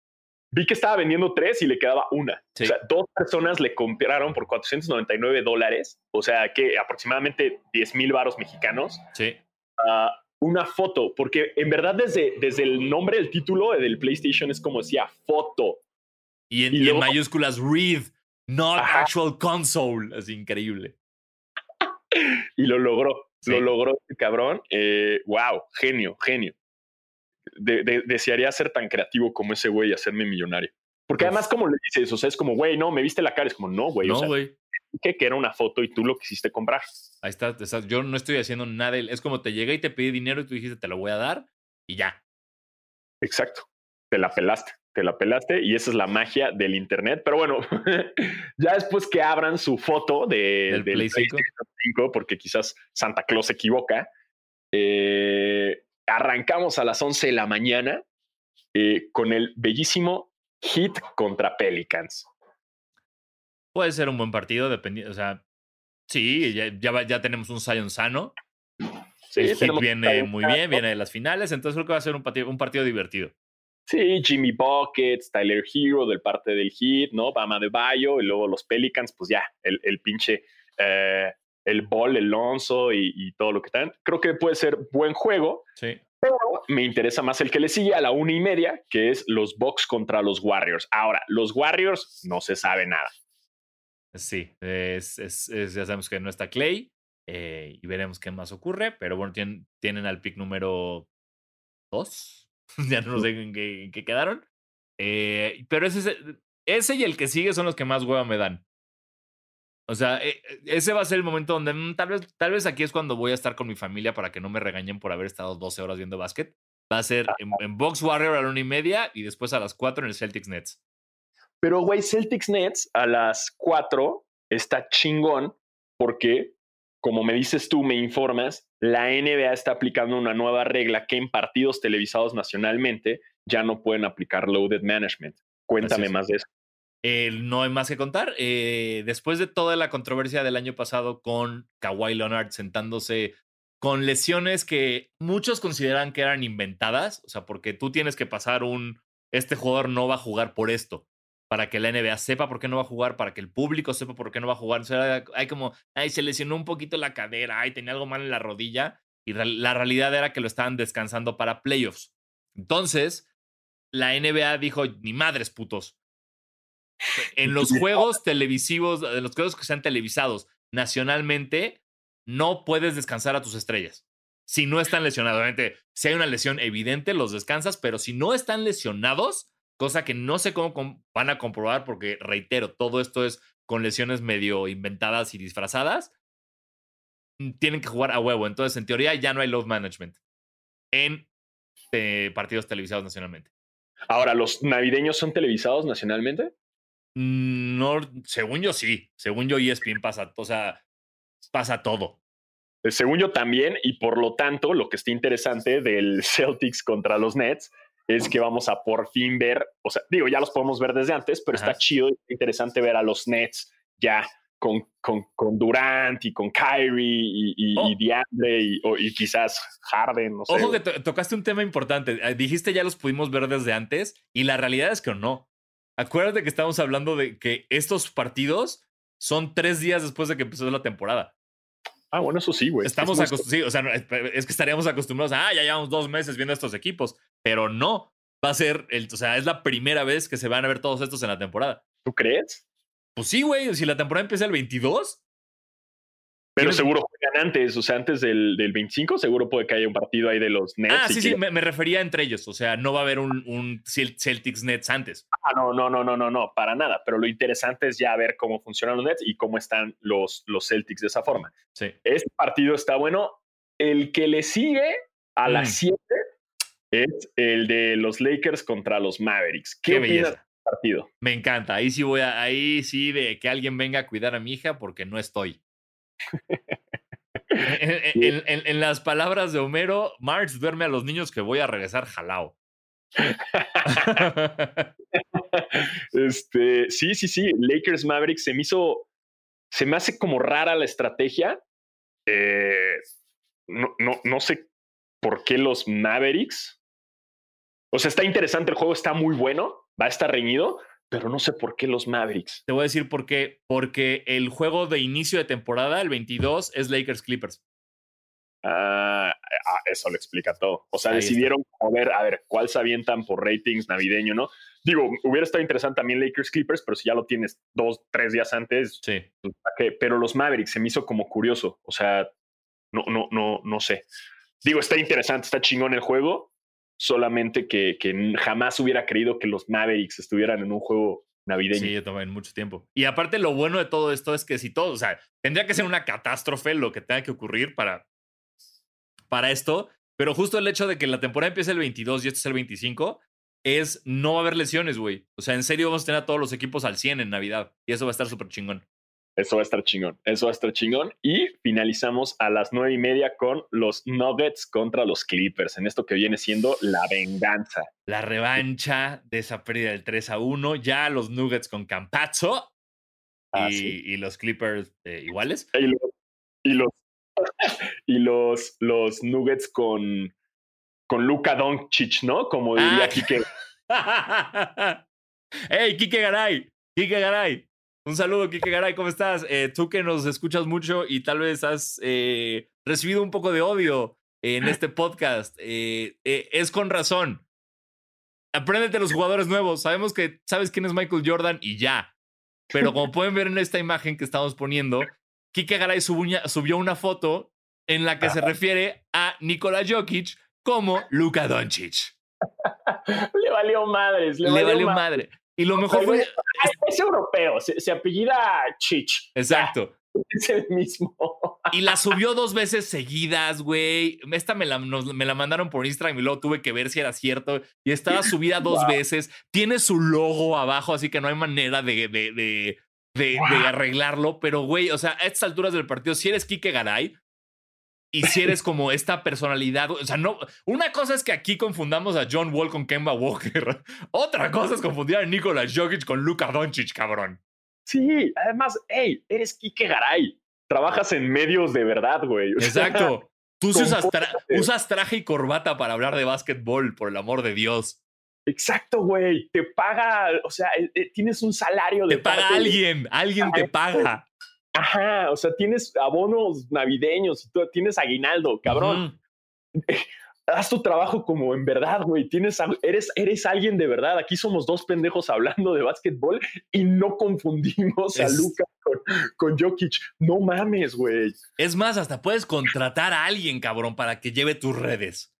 B: vi que estaba vendiendo tres y le quedaba una. O sea, dos personas le compraron por 499 dólares, o sea, que aproximadamente 10 mil varos mexicanos.
A: Sí.
B: Uh, una foto, porque en verdad desde, desde el nombre del título del PlayStation es como decía foto.
A: Y en, mayúsculas, read, not actual console. Es increíble.
B: y lo logró, lo logró el cabrón. Eh, wow, genio, genio. desearía ser tan creativo como ese güey y hacerme millonario. Porque además, como le dices, o sea, es como, güey, no, me viste la cara. Es como, no, güey.
A: No, güey
B: que, que era una foto y tú lo quisiste comprar.
A: Ahí está, yo no estoy haciendo nada. Es como te llega y te pide dinero y tú dijiste, te lo voy a dar y ya.
B: Exacto. Te la pelaste, te la pelaste y esa es la magia del Internet. Pero bueno, ya después que abran su foto de,
A: del, Play 5?
B: porque quizás Santa Claus se equivoca, eh, arrancamos a las 11 de la mañana eh, con el bellísimo hit contra Pelicans.
A: Puede ser un buen partido, dependiendo, o sea, sí, ya, ya, tenemos un Zion sano. Sí, el hit viene muy bien, viene de las finales, entonces creo que va a ser un partido, un partido divertido.
B: Sí, Jimmy Buckets, Tyler Hero del parte del hit, ¿no? Bama de Bayo y luego los Pelicans, pues ya, el, el pinche, eh, el Ball, el Lonzo y, y, todo lo que están. Creo que puede ser buen juego.
A: Sí.
B: Pero me interesa más el que le sigue a la una y media, que es los Bucks contra los Warriors. Ahora, los Warriors no se sabe nada.
A: Sí, es, ya sabemos que no está Clay eh, y veremos qué más ocurre, pero bueno, tienen, tienen al pick número 2, ya no sé en qué, quedaron, eh, pero ese, ese y el que sigue son los que más hueva me dan. O sea, e, e, ese va a ser el momento donde mm, tal, vez, tal vez aquí es cuando voy a estar con mi familia para que no me regañen por haber estado 12 horas viendo básquet. Va a ser en, en Box Warrior a la una y media y después a las 4 en el Celtics Nets.
B: Pero, güey, Celtics Nets a las 4 está chingón porque, como me dices tú, me informas, la NBA está aplicando una nueva regla que en partidos televisados nacionalmente ya no pueden aplicar loaded management. Cuéntame más de eso.
A: Eh, no hay más que contar. Eh, después de toda la controversia del año pasado con Kawhi Leonard sentándose con lesiones que muchos consideran que eran inventadas, o sea, porque tú tienes que pasar un, este jugador no va a jugar por esto para que la NBA sepa por qué no va a jugar, para que el público sepa por qué no va a jugar. O sea, hay como, ay, se lesionó un poquito la cadera, ay, tenía algo mal en la rodilla. Y la realidad era que lo estaban descansando para playoffs. Entonces, la NBA dijo, ni madres putos. En los juegos televisivos, en los juegos que sean televisados nacionalmente, no puedes descansar a tus estrellas. Si no están lesionados, obviamente, si hay una lesión evidente, los descansas, pero si no están lesionados, cosa que no sé cómo van a comprobar porque, reitero, todo esto es con lesiones medio inventadas y disfrazadas, mm, tienen que jugar a huevo. Entonces, en teoría, ya no hay load management en eh, partidos televisados nacionalmente.
B: Ahora, ¿los navideños son televisados nacionalmente?
A: Mm, no, según yo sí. Según yo, ESPN pasa, o sea, pasa todo.
B: Eh, según yo también, y por lo tanto, lo que está interesante del Celtics contra los Nets es que vamos a por fin ver, o sea, digo, ya los podemos ver desde antes, pero está chido y interesante ver a los Nets ya con, con, con Durant y con Kyrie y, y, oh. DeAndre y, quizás Harden. No sé.
A: Ojo que tocaste un tema importante. Eh, dijiste ya los pudimos ver desde antes y la realidad es que no. Acuérdate que estamos hablando de que estos partidos son tres días después de que empezó la temporada.
B: Ah, bueno, eso sí, güey.
A: Estamos acostumbrados, sí, o sea, es que estaríamos acostumbrados a, ah, ya llevamos dos meses viendo estos equipos, pero no, va a ser, el, o sea, es la primera vez que se van a ver todos estos en la temporada.
B: ¿Tú crees?
A: Pues sí, güey, si la temporada empieza el 22,
B: pero seguro juegan antes, o sea, antes del, del, 25, seguro puede que haya un partido ahí de los Nets.
A: Ah, sí, sí, me, refería entre ellos. O sea, no va a haber un, un, Celtics Nets antes.
B: Ah, no, no, no, no, no, no, para nada. Pero lo interesante es ya ver cómo funcionan los Nets y cómo están los, los Celtics de esa forma.
A: Sí.
B: Este partido está bueno. El que le sigue a las 7 mm. es el de los Lakers contra los Mavericks. ¿Qué, ¿Qué opinas partido?
A: Me encanta. Ahí sí voy a, ahí sí de que alguien venga a cuidar a mi hija porque no estoy. en, las palabras de Homero, Marx duerme a los niños que voy a regresar jalao.
B: este, sí, sí, sí. Lakers Mavericks se me hizo. Se me hace como rara la estrategia. Eh, no, no, no sé por qué los Mavericks. O sea, está interesante el juego, está muy bueno. va a estar reñido, pero no sé por qué los Mavericks.
A: Te voy a decir por qué. Porque el juego de inicio de temporada, el 22, es Lakers Clippers.
B: Ah, ah, eso lo explica todo. O sea, decidieron a ver, a ver, cuál se avientan por ratings navideño, ¿no? Digo, hubiera estado interesante también Lakers Clippers, pero si ya lo tienes dos, tres días antes,
A: sí.
B: Pues, pero los Mavericks se me hizo como curioso. O sea, no, no, no, no sé. Digo, está interesante, está chingón el juego, solamente que, que jamás hubiera creído que los Mavericks estuvieran en un juego navideño.
A: Sí, también, mucho tiempo. Y aparte, lo bueno de todo esto es que si todo, o sea, tendría que ser una catástrofe lo que tenga que ocurrir para para esto, pero justo el hecho de que la temporada empiece el 22 y este es el 25 es no va a haber lesiones, güey. O sea, en serio vamos a tener a todos los equipos al 100 en Navidad y eso va a estar súper chingón.
B: Eso va a estar chingón, eso va a estar chingón. Y finalizamos a las nueve y media con los Nuggets contra los Clippers, en esto que viene siendo la venganza.
A: La revancha de esa pérdida del 3 a 1. Ya los Nuggets con Campazzo ah, y, los Clippers eh, iguales.
B: y los y los, los Nuggets con, con Luka Doncic, ¿no? Como diría ah. Kike.
A: ¡Hey, Kike Garay! Kike Garay. Un saludo, Kike Garay, ¿cómo estás? Eh, tú que nos escuchas mucho y tal vez has eh, recibido un poco de odio en este podcast, eh, es con razón. Apréndete los jugadores nuevos. Sabemos que sabes quién es Michael Jordan y ya. Pero como pueden ver en esta imagen que estamos poniendo, Kike Garay subió una foto en la que se refiere a Nikola Jokic como Luka Doncic.
B: le valió madres.
A: Le, valió, madre. Y lo mejor fue.
B: Es europeo, se, apellida Chich.
A: Exacto.
B: es el mismo.
A: Y la subió dos veces seguidas, güey. Esta me la, me la mandaron por Instagram y luego tuve que ver si era cierto. Y estaba subida dos veces. Tiene su logo abajo, así que no hay manera de, de, de, arreglarlo, pero güey, o sea, a estas alturas del partido, si eres Kike Garay y si eres como esta personalidad, o sea, no, una cosa es que aquí confundamos a John Wall con Kemba Walker, otra cosa es confundir a Nikola Jokic con Luka Doncic, cabrón.
B: Sí, además, hey, eres Kike Garay, trabajas en medios de verdad, güey.
A: Exacto. Tú usas, usas traje y corbata para hablar de básquetbol, por el amor de Dios.
B: Exacto, güey. Te paga, o sea, eh, eh, tienes un salario
A: de. Te paga alguien, alguien te paga.
B: Ajá, o sea, tienes abonos navideños y tienes aguinaldo, cabrón. Haz tu trabajo como en verdad, güey. Tienes, eres, eres alguien de verdad. Aquí somos dos pendejos hablando de básquetbol y no confundimos a Luca con, con Jokic. No mames, güey.
A: Es más, hasta puedes contratar a alguien, cabrón, para que lleve tus redes.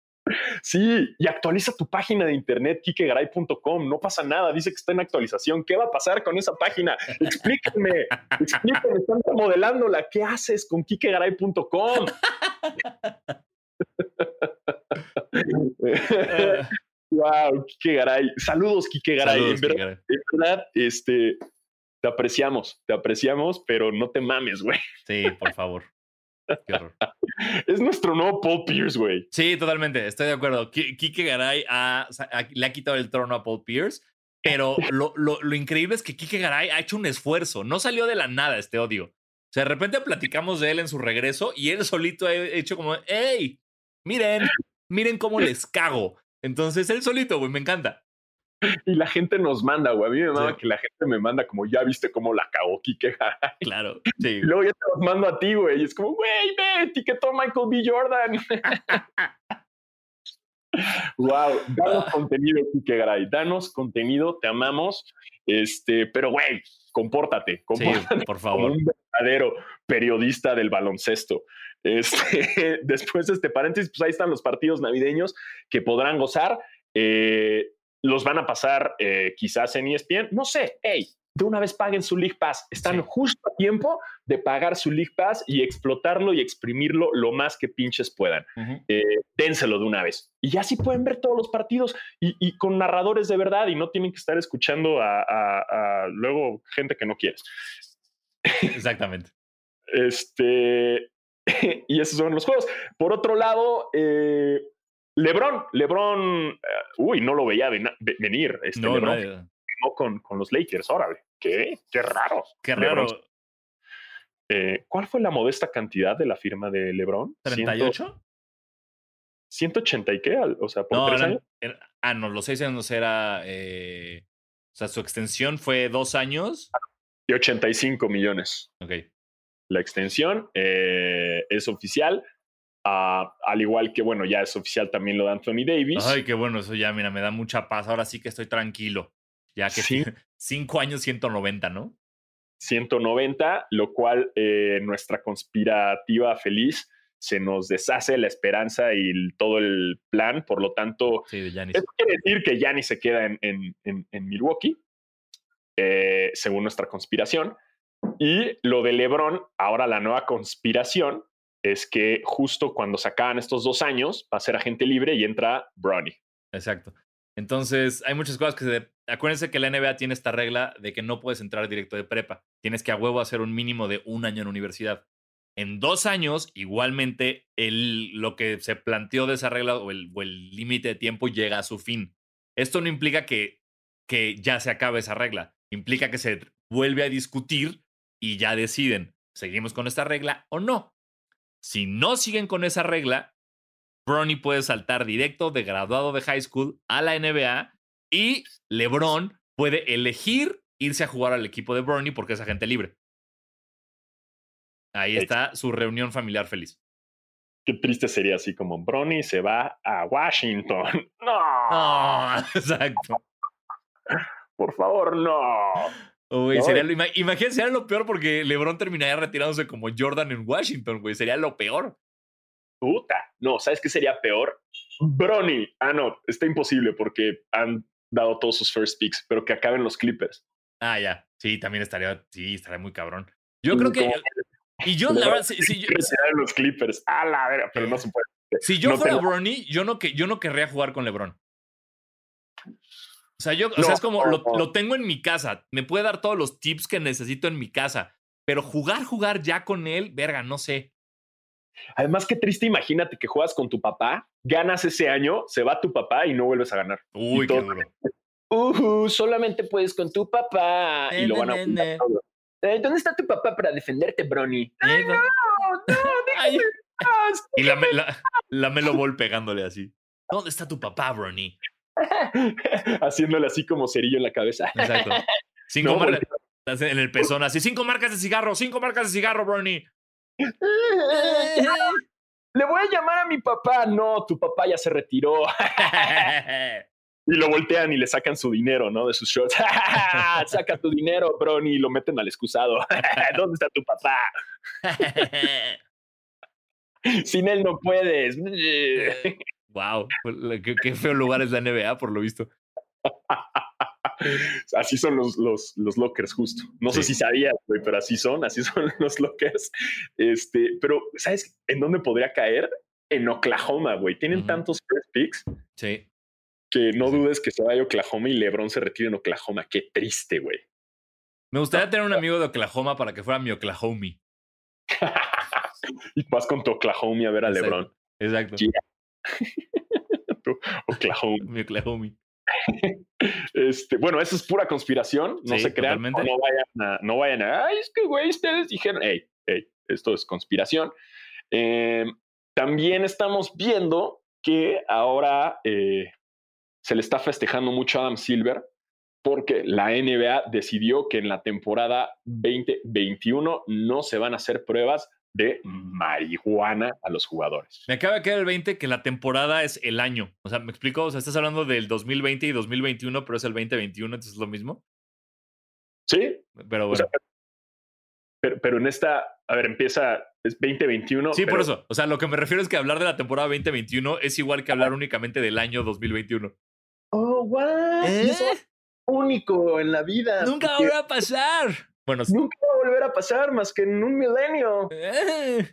B: Sí, y actualiza tu página de internet, kikegaray.com. No pasa nada, dice que está en actualización. ¿Qué va a pasar con esa página? Explíquenme, explíquenme, están remodelándola. ¿Qué haces con kikegaray.com? wow, Kike Garay. Saludos, Kike Garay. en, verdad, este, te apreciamos, te apreciamos, pero no te mames, güey.
A: Sí, por favor.
B: Es nuestro nuevo Paul Pierce, güey.
A: Sí, totalmente, estoy de acuerdo. Kike Garay le ha quitado el trono a Paul Pierce, pero lo, lo, increíble es que Kike Garay ha hecho un esfuerzo. No salió de la nada este odio. O sea, de repente platicamos de él en su regreso y él solito ha hecho como, hey, miren, miren cómo les cago. Entonces, él solito, güey, me encanta.
B: Y la gente nos manda, güey. A mí me manda que la gente me manda como, ya viste cómo la cagó Kike
A: Claro, sí.
B: Y luego ya te los mando a ti, güey. Y es como, güey, ve, etiquetó Michael B. Jordan. wow, danos contenido, Kike Garay. Danos contenido, te amamos. Este, pero, güey, compórtate, compórtate
A: por favor.
B: como un verdadero periodista del baloncesto. Este, después de este paréntesis, pues ahí están los partidos navideños que podrán gozar. Eh, los van a pasar eh, quizás en ESPN. No sé, hey, de una vez paguen su League Pass. Están justo a tiempo de pagar su League Pass y explotarlo y exprimirlo lo más que pinches puedan. Eh, dénselo de una vez. Y ya sí pueden ver todos los partidos y, con narradores de verdad y no tienen que estar escuchando a, luego gente que no quieres.
A: Exactamente.
B: este, y esos son los juegos. Por otro lado, eh, Lebron, Lebron, eh, uy, no lo veía venir. Este no, Lebron con, con, los Lakers, órale. ¿Qué? Qué raro.
A: Qué raro.
B: Eh, ¿Cuál fue la modesta cantidad de la firma de Lebron?
A: ¿38?
B: 180 y qué, o sea, por tres años.
A: ah, no, los seis años era eh, O sea, su extensión fue dos años.
B: Y 85 millones.
A: Ok.
B: La extensión eh, es oficial. Al igual que, bueno, ya es oficial también lo de Anthony Davis.
A: Ay, qué bueno, eso ya, mira, me da mucha paz. Ahora sí que estoy tranquilo. Ya que
B: Sí.
A: cinco años, 190, ¿no?
B: 190, lo cual eh, nuestra conspirativa feliz se nos deshace la esperanza y el- todo el plan. Por lo tanto,
A: Sí.
B: Eso quiere decir que Giannis se queda en, en- en- en Milwaukee, eh, según nuestra conspiración. Y lo de LeBron, ahora la nueva conspiración es que justo cuando se acaban estos dos años va a ser agente libre y entra Bronny.
A: Exacto. Entonces, hay muchas cosas que se... Acuérdense que la NBA tiene esta regla de que no puedes entrar directo de prepa. Tienes que a huevo hacer un mínimo de un año en universidad. En dos años, igualmente, el, lo que se planteó de esa regla o el o el límite de tiempo llega a su fin. Esto no implica que, que ya se acabe esa regla. Implica que se vuelve a discutir y ya deciden, ¿seguimos con esta regla o no? Si no siguen con esa regla, Bronny puede saltar directo de graduado de high school a la NBA y LeBron puede elegir irse a jugar al equipo de Bronny porque es agente libre. Ahí está su reunión familiar feliz.
B: Qué triste sería así como Bronny se va a Washington. No,
A: Ah, exacto.
B: por favor, no. No,
A: sería
B: eh.
A: lo- sería lo peor porque LeBron terminaría retirándose como Jordan en Washington, güey. Sería lo peor.
B: Puta. No, ¿sabes qué sería peor? Bronny. Ah, no, está imposible porque han dado todos sus first picks, pero que acaben los Clippers.
A: Ah, ya. Sí, también estaría, sí, estaría muy cabrón. Yo creo que. Y yo, la verdad, si, si yo,
B: retirar los Clippers. A la vera, pero no se puede.
A: si yo
B: no
A: fuera Bronny, yo no, que, yo no querría jugar con LeBron. O sea, yo, o
B: No,
A: sea, es como lo,
B: no.
A: lo tengo en mi casa. Me puede dar todos los tips que necesito en mi casa. Pero jugar, jugar ya con él, verga, no sé.
B: Además, qué triste, imagínate que juegas con tu papá, ganas ese año, se va tu papá y no vuelves a ganar.
A: Uy, qué duro.
B: Uh, solamente puedes con tu papá. Y lo van a. Eh, ¿Dónde está tu papá para defenderte, Bronny?
A: Eh, no. Ay,
B: Ah,
A: y la, la, la Melo Ball pegándole así. ¿Dónde está tu papá, Bronny?
B: Haciéndole así como cerillo en la cabeza.
A: Exacto. Cinco
B: No,
A: marcas en el pezón, así. Cinco marcas de cigarro, cinco marcas de cigarro, Bronny.
B: Le voy a llamar a mi papá. No, tu papá ya se retiró. Y lo voltean y le sacan su dinero, ¿no? De sus shorts. Saca tu dinero, Bronny, y lo meten al excusado. ¿Dónde está tu papá? Sin él no puedes.
A: Wow, qué, qué feo lugar es la NBA, por lo visto.
B: Así son los, los, los lockers, justo. No sé si sabías, güey, pero así son, así son los lockers. Este, pero, ¿sabes en dónde podría caer? En Oklahoma, güey. Tienen tantos first picks
A: Sí.
B: que no
A: Sí.
B: dudes que se vaya a Oklahoma y LeBron se retire en Oklahoma. Qué triste, güey.
A: Me gustaría tener un amigo de Oklahoma para que fuera mi Oklahomie.
B: y vas con tu Oklahoma a ver a
A: Exacto.
B: LeBron.
A: Exacto.
B: Oklahoma.
A: Mi Oklahomie.
B: Este, bueno, eso es pura conspiración. No
A: Sí,
B: se crean. No, no vayan a, no vayan a, ay, es que, güey, ustedes dijeron, hey, hey, esto es conspiración. Eh, también estamos viendo que ahora eh, se le está festejando mucho a Adam Silver porque la NBA decidió que en la temporada 2021 no se van a hacer pruebas de marihuana a los jugadores.
A: Me acaba de quedar el 20 que la temporada es el año. O sea, ¿me explico? O sea, estás hablando del 2020 y 2021, pero es el 2021, entonces es lo mismo.
B: Sí,
A: Pero
B: O
A: bueno.
B: sea, pero, pero en esta, a ver, empieza, es 2021.
A: sí, por eso. O sea, lo que me refiero es que hablar de la temporada 2021 es igual que hablar únicamente del año 2021.
B: Oh, what? Eso es único en la vida.
A: ¿Eh? Nunca
B: porque
A: volverá a pasar. Bueno, sí.
B: Nunca va volver a pasar más que en un milenio.
A: Eh.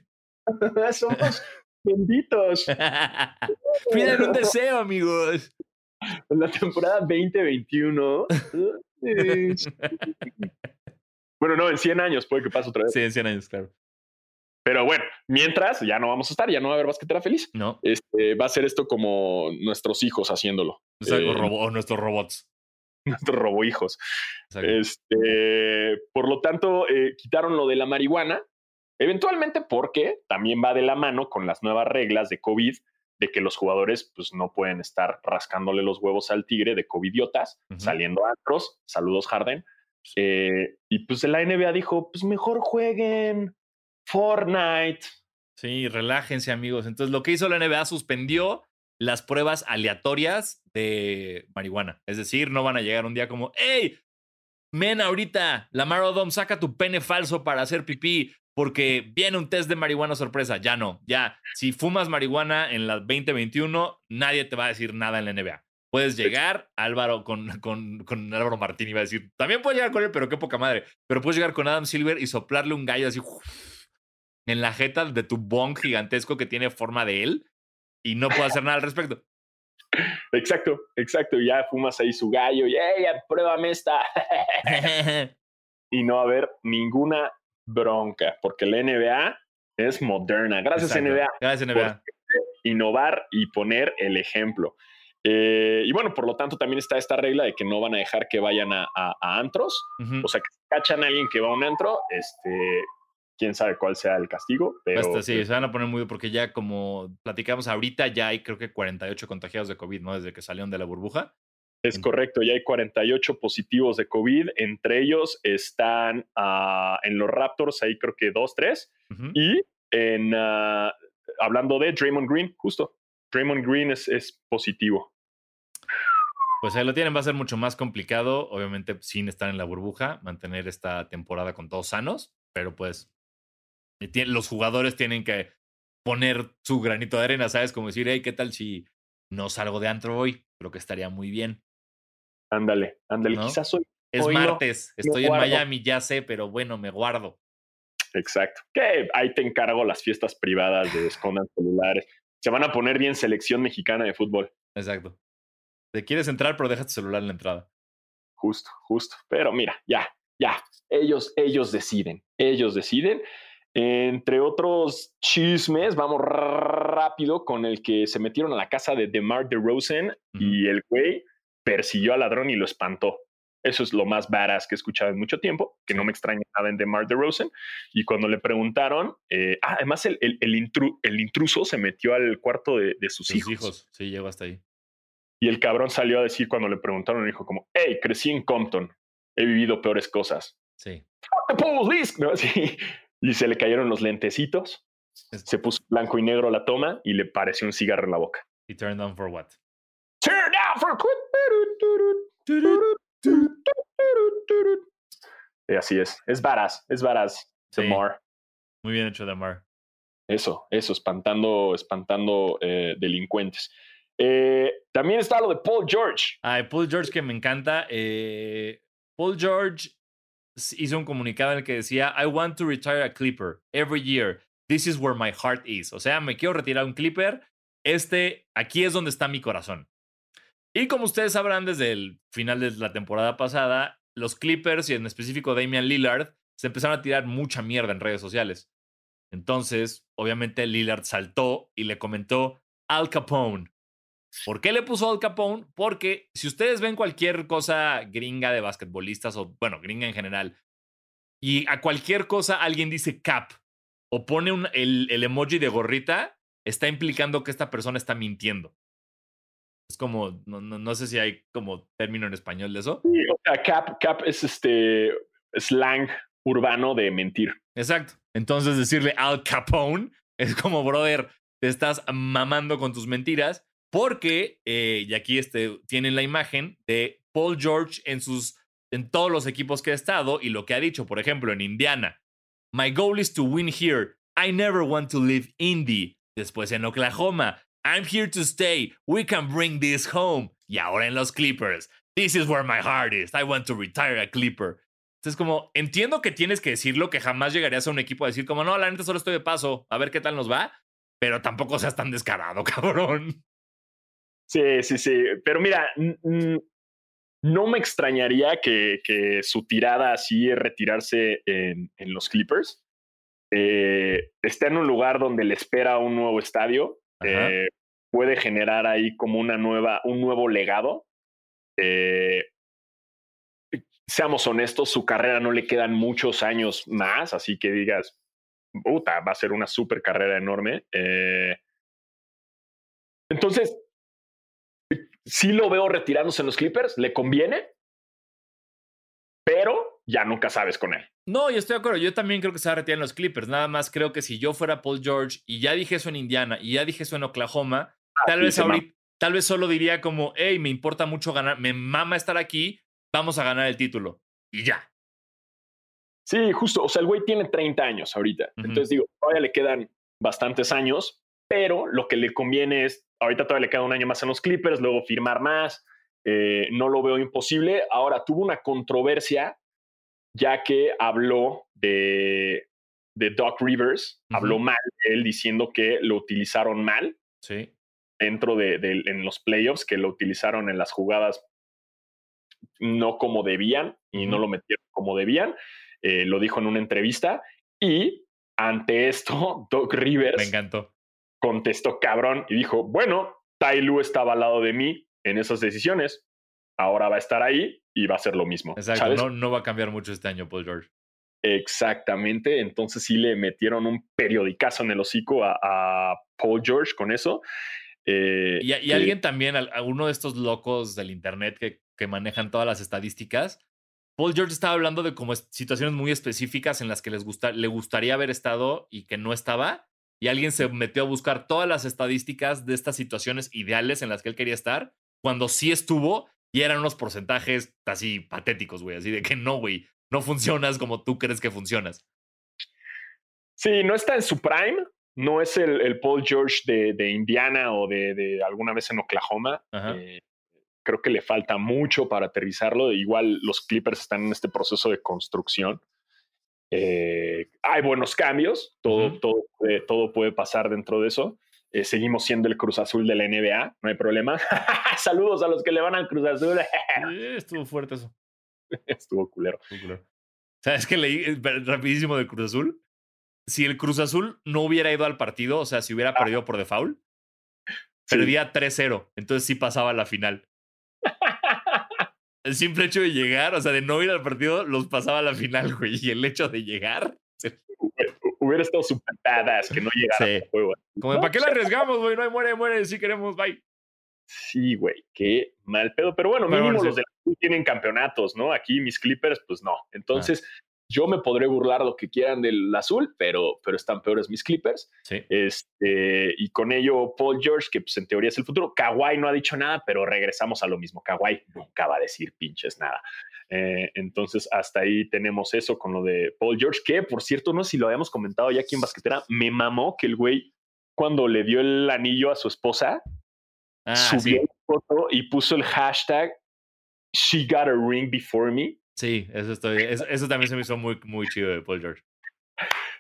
B: Somos benditos.
A: Pidan un deseo, amigos.
B: En la temporada 2021. eh, bueno, no, en 100 años puede que pase otra vez.
A: Sí, en 100 años, claro.
B: Pero bueno, mientras ya no vamos a estar, ya no va a haber basquetera feliz.
A: No,
B: Este, va a ser esto como nuestros hijos haciéndolo.
A: o, sea,
B: Eh,
A: robo- o nuestros robots.
B: nuestros robohijos.
A: Exacto.
B: Este, por lo tanto, eh, quitaron lo de la marihuana, eventualmente porque también va de la mano con las nuevas reglas de COVID de que los jugadores pues no pueden estar rascándole los huevos al tigre de covidiotas, saliendo a otros, saludos Harden. Eh, y pues la NBA dijo, pues mejor jueguen Fortnite.
A: Sí, relájense amigos. Entonces lo que hizo la NBA suspendió las pruebas aleatorias de marihuana. Es decir, no van a llegar un día como, hey, men, ahorita, Lamar Odom, saca tu pene falso para hacer pipí porque viene un test de marihuana sorpresa. Ya no, ya. Si fumas marihuana en las 2021, nadie te va a decir nada en la NBA. Puedes llegar, Álvaro, con, con, con Álvaro Martín iba a decir, también puedes llegar con él, pero qué poca madre. Pero puedes llegar con Adam Silver y soplarle un gallo así en la jeta de tu bong gigantesco que tiene forma de él y no puedo hacer nada al respecto.
B: Exacto, exacto. Ya fumas ahí su gallo y ya pruébame esta. y no va a haber ninguna bronca, porque la NBA es moderna. Gracias, NBA.
A: Gracias, NBA.
B: Innovar y poner el ejemplo. Eh, y bueno, por lo tanto, también está esta regla de que no van a dejar que vayan a, antros. O sea, que si cachan a alguien que va a un antro, este, quién sabe cuál sea el castigo. Pero
A: sí, pues se van a poner muy porque ya como platicamos ahorita, ya hay creo que 48 contagiados de COVID, ¿no? Desde que salieron de la burbuja.
B: Es correcto, ya hay 48 positivos de COVID, entre ellos están ah, en los Raptors, ahí creo que dos, tres, y en, ah, hablando de Draymond Green, justo, Draymond Green es, es positivo.
A: Pues ahí lo tienen, va a ser mucho más complicado, obviamente sin estar en la burbuja, mantener esta temporada con todos sanos, pero pues los jugadores tienen que poner su granito de arena, ¿sabes? Como decir, hey, ¿qué tal si no salgo de antro hoy? Creo que estaría muy bien.
B: Ándale, ándale, quizás hoy.
A: Es martes, estoy en Miami, ya sé, pero bueno, me guardo.
B: Exacto. Que ahí te encargo las fiestas privadas de escondan celulares. Se van a poner bien selección mexicana de fútbol.
A: Exacto. Te quieres entrar, pero deja tu celular en la entrada.
B: Justo, justo. Pero mira, ya, ya. Ellos, ellos deciden. Ellos deciden. Entre otros chismes, vamos rápido con el que se metieron a la casa de DeMar DeRozan y el güey persiguió al ladrón y lo espantó. Eso es lo más badass que he escuchado en mucho tiempo, que no me extraña nada en DeMar DeRozan. Y cuando le preguntaron, eh, ah, además el, el, intruso se metió al cuarto de, sus, hijos. hijos.
A: Sí, llegó hasta ahí.
B: Y el cabrón salió a decir cuando le preguntaron, dijo como, hey, crecí en Compton, he vivido peores cosas.
A: Sí.
B: ¿No? Sí y se le cayeron los lentecitos. Se puso blanco y negro la toma y le pareció un cigarro en la boca.
A: ¿Y turned down for what?
B: Turn down for y así es. Es varas, es varas. Damar.
A: Muy bien hecho, Damar.
B: Eso, eso, espantando, espantando eh, delincuentes. Eh, también está lo de Paul George.
A: Ay, Paul George que me encanta. Eh, Paul George hizo un comunicado en el que decía, I want to retire a Clipper every year. This is where my heart is. O sea, me quiero retirar un Clipper. Este, aquí es donde está mi corazón. Y como ustedes sabrán desde el final de la temporada pasada, los Clippers y en específico Damian Lillard se empezaron a tirar mucha mierda en redes sociales. Entonces, obviamente Lillard saltó y le comentó Al Capone, ¿Por qué le puso Al Capone? Porque si ustedes ven cualquier cosa gringa de basquetbolistas o, bueno, gringa en general, y a cualquier cosa alguien dice cap o pone un, el, el, emoji de gorrita, está implicando que esta persona está mintiendo. Es como, no, no, sé si hay como término en español de eso.
B: cap, cap es este slang urbano de mentir.
A: Exacto. Entonces decirle Al Capone es como, brother, te estás mamando con tus mentiras porque, eh, y aquí este, tienen la imagen de Paul George en, sus, en todos los equipos que ha estado y lo que ha dicho, por ejemplo, en Indiana. My goal is to win here. I never want to leave Indy. Después en Oklahoma. I'm here to stay. We can bring this home. Y ahora en los Clippers. This is where my heart is. I want to retire a Clipper. Entonces, como entiendo que tienes que decirlo, que jamás llegarías a un equipo a decir, como no, la neta solo estoy de paso, a ver qué tal nos va, pero tampoco seas tan descarado, cabrón.
B: Sí, sí, sí. Pero mira, no me extrañaría que, que, su tirada así es retirarse en, en los Clippers. Eh, está en un lugar donde le espera un nuevo estadio. Eh, puede generar ahí como una nueva, un nuevo legado. Eh, seamos honestos, su carrera no le quedan muchos años más, así que digas, puta, va a ser una super carrera enorme. Entonces, sí lo veo retirándose en los Clippers, le conviene, pero ya nunca sabes con él.
A: No, yo estoy de acuerdo. Yo también creo que se va a retirar en los Clippers. Nada más creo que si yo fuera Paul George y ya dije eso en Indiana y ya dije eso en Oklahoma,
B: Ah,
A: tal vez ahorita, tal vez solo diría como, hey, me importa mucho ganar, me mama estar aquí, vamos a ganar el título. Y ya.
B: Sí, justo. O sea, el güey tiene 30 años ahorita.
A: Ujú.
B: Entonces digo, todavía le quedan bastantes años, pero lo que le conviene es, ahorita todavía le queda un año más en los Clippers, luego firmar más. Eh, no lo veo imposible. Ahora, tuvo una controversia ya que habló de, de Doc Rivers, habló mal de él diciendo que lo utilizaron mal
A: Sí.
B: dentro de, de- en los playoffs, que lo utilizaron en las jugadas no como debían y no lo metieron como debían. Eh, lo dijo en una entrevista y ante esto, Doc
A: Me
B: Rivers
A: encantó.
B: Contestó cabrón y dijo, bueno, Tai Lu estaba al lado de mí en esas decisiones, ahora va a estar ahí y va a hacer lo mismo.
A: Exacto. No, no va a cambiar mucho este año, Paul George.
B: Exactamente, entonces sí le metieron un periodicazo en el hocico a, a Paul George con eso. Eh,
A: Y, alguien también, a uno de estos locos del internet que, que manejan todas las estadísticas, Paul George estaba hablando de como es- situaciones muy específicas en las que les gusta, le gustaría haber estado y que no estaba. Y alguien se metió a buscar todas las estadísticas de estas situaciones ideales en las que él quería estar, cuando sí estuvo y eran unos porcentajes así patéticos, güey. Así de que no, güey, no funcionas como tú crees que funcionas.
B: Sí, no está en su prime, no es el, el Paul George de, de Indiana o de, de alguna vez en Oklahoma. Eh, creo que le falta mucho para aterrizarlo. Igual los Clippers están en este proceso de construcción. Eh, hay buenos cambios, todo, todo, todo puede pasar dentro de eso. Eh, seguimos siendo el Cruz Azul de la NBA, no hay problema. Saludos a los que le van al Cruz Azul.
A: Estuvo fuerte eso.
B: Estuvo culero.
A: Estuvo culero. ¿Sabes que leí eh, rapidísimo del Cruz Azul? Si el Cruz Azul no hubiera ido al partido, o sea, si hubiera perdido por default,
B: Sí.
A: perdía 3-0. Entonces sí pasaba a la final. El simple hecho de llegar, o sea, de no ir al partido, los pasaba a la final, güey. Y el hecho de llegar,
B: Hubiera estado super badass que no llegara
A: Sí.
B: al juego.
A: como, ¿para qué la arriesgamos, güey? No hay muere, muere, si queremos, bye.
B: Sí, güey, qué mal pedo. Pero bueno,
A: Pero
B: mínimo
A: bueno,
B: los
A: sí.
B: de la tienen campeonatos, ¿no? Aquí mis Clippers, pues no. Entonces, yo me podré burlar lo que quieran del azul, pero, pero están peores mis Clippers.
A: Sí.
B: Este, y con ello, Paul George, que pues en teoría es el futuro. Kawhi no ha dicho nada, pero regresamos a lo mismo. Kawhi nunca va a decir pinches nada. Eh, entonces, hasta ahí tenemos eso con lo de Paul George, que por cierto, no sé si lo habíamos comentado ya aquí en Basquetera, me mamó que el güey, cuando le dio el anillo a su esposa,
A: Ah,
B: subió
A: sí.
B: la foto y puso el hashtag She got a ring before me.
A: Sí, eso, estoy, eso, eso también se me hizo muy, muy chido de Paul George.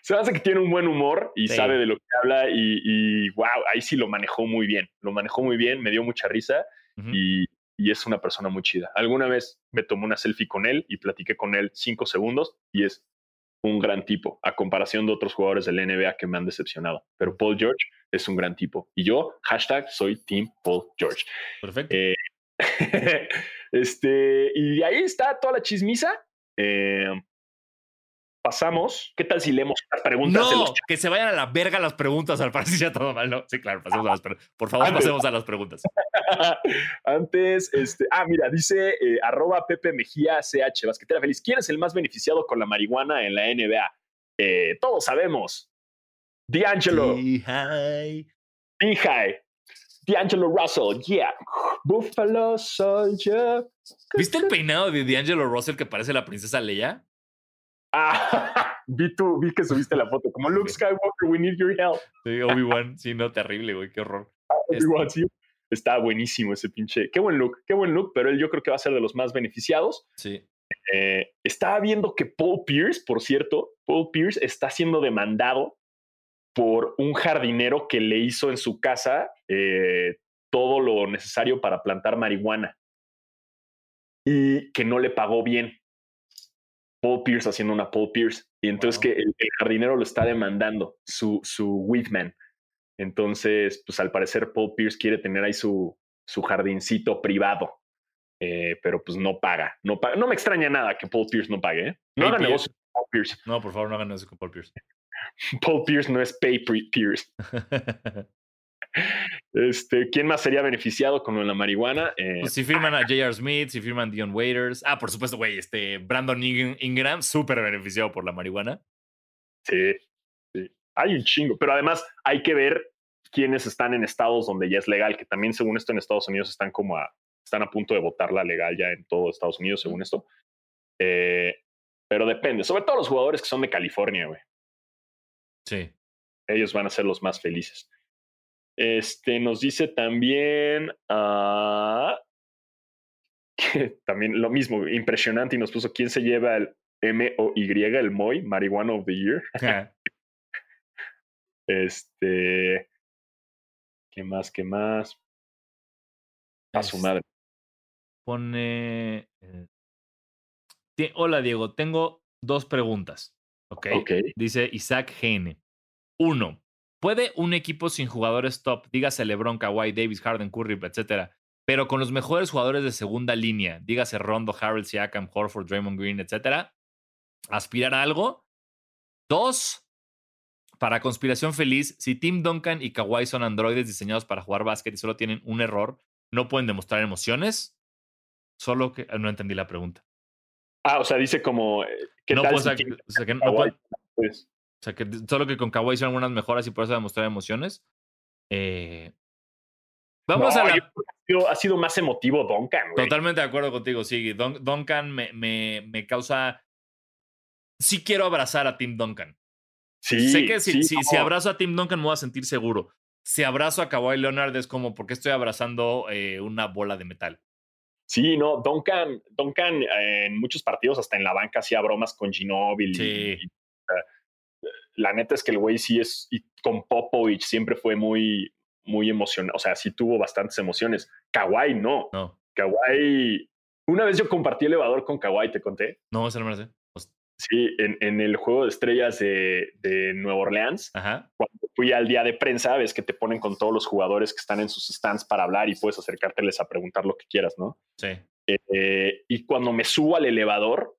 B: Se hace que tiene un buen humor y
A: Sí.
B: sabe de lo que habla y, y wow, ahí sí lo manejó muy bien. Lo manejó muy bien, me dio mucha risa y, y es una persona muy chida. Alguna vez me tomé una selfie con él y platiqué con él cinco segundos y es un gran tipo a comparación de otros jugadores del NBA que me han decepcionado. Pero Paul George es un gran tipo y yo, hashtag, soy Team Paul George.
A: Perfecto.
B: Eh, este, y ahí está toda la chismisa. Eh, pasamos. ¿Qué tal si leemos las preguntas
A: no,
B: los
A: que se vayan a la verga las preguntas, al parecer ya todo mal, ¿no? Sí, claro, pasemos a las preguntas. Por favor,
B: Antes.
A: pasemos a las preguntas.
B: Antes, este, ah, mira, dice eh, arroba Pepe Mejía CH, basquetera feliz. ¿Quién es el más beneficiado con la marihuana en la NBA? Eh, todos sabemos. D'Angelo,
A: Sí, hi.
B: High, D'Angelo Russell, yeah. Buffalo Soldier.
A: ¿Viste el peinado de D'Angelo Russell que parece la princesa Leia?
B: Ah, vi, tu, vi que subiste la foto. Como Luke Skywalker, we need your help.
A: Sí, Obi-Wan. Sí, no, terrible, güey, qué horror. Es-
B: Obi-Wan, sí. Está buenísimo ese pinche. Qué buen look, qué buen look, pero él yo creo que va a ser de los más beneficiados.
A: Sí.
B: Eh, estaba viendo que Paul Pierce, por cierto, Paul Pierce está siendo demandado por un jardinero que le hizo en su casa eh, todo lo necesario para plantar marihuana y que no le pagó bien. Paul Pierce haciendo una Paul Pierce. Y entonces
A: Wow.
B: que el, el jardinero lo está demandando, su, su weedman. Entonces, pues al parecer Paul Pierce quiere tener ahí su, su jardincito privado. Eh, pero pues no paga, no paga. No me extraña nada que Paul Pierce no pague. ¿eh? No
A: Hey,
B: haga
A: Pierce.
B: negocio con Paul Pierce.
A: No, por favor, no hagan eso con Paul Pierce.
B: Paul Pierce no es Pay Pierce. Este, ¿Quién más sería beneficiado con la marihuana?
A: Eh, pues si firman a J.R. Smith, si firman Dion Waiters. Ah, por supuesto, güey, este Brandon Ingram, súper beneficiado por la marihuana.
B: Sí, sí. Hay un chingo, pero además hay que ver quiénes están en estados donde ya es legal, que también según esto en Estados Unidos están como a, están a punto de votarla legal ya en todo Estados Unidos, según esto. Eh, pero depende, sobre todo los jugadores que son de California, güey.
A: Sí.
B: Ellos van a ser los más felices. Este nos dice también uh, que también lo mismo, impresionante, y nos puso quién se lleva el M o Y, el MOI, Marijuana of the Year. este, ¿qué más? ¿Qué más? A su madre.
A: Pone. Eh, hola Diego, tengo dos preguntas. Ok. okay. Dice Isaac Gene. Uno, ¿Puede un equipo sin jugadores top, dígase LeBron, Kawhi, Davis, Harden, Curry, etcétera, pero con los mejores jugadores de segunda línea, dígase Rondo, Harold, Siakam, Horford, Draymond Green, etcétera, aspirar a algo? Dos, para conspiración feliz, si Tim Duncan y Kawhi son androides diseñados para jugar básquet y solo tienen un error, ¿no pueden demostrar emociones? Solo que no entendí la pregunta.
B: Ah, o sea, dice como
A: eh, que no, pues o sea, que solo que con Kawhi hicieron algunas mejoras y por eso demostrar emociones. Eh,
B: vamos a la... Ha sido más emotivo Duncan.
A: Totalmente de acuerdo contigo, sí. Duncan me, me, me, causa... Sí quiero abrazar a Tim Duncan. Sí, sé que si, si, abrazo a Tim Duncan me voy a sentir seguro. Si abrazo a Kawhi Leonard es como porque estoy abrazando eh, una bola de metal.
B: Sí, no, Duncan, Duncan eh, en muchos partidos, hasta en la banca, hacía bromas con Ginobili. Sí la neta es que el güey sí es, y con Popovich siempre fue muy, muy emocionado, o sea, sí tuvo bastantes emociones. Kawhi no. No. Kawhi, una vez yo compartí elevador con Kawhi, ¿te conté?
A: No, me lo sé.
B: Sí, en, en, el juego de estrellas de, de Nueva Orleans,
A: Ajá.
B: cuando fui al día de prensa, ves que te ponen con todos los jugadores que están en sus stands para hablar y puedes acercárteles a preguntar lo que quieras, ¿no?
A: Sí.
B: Eh, y cuando me subo al elevador,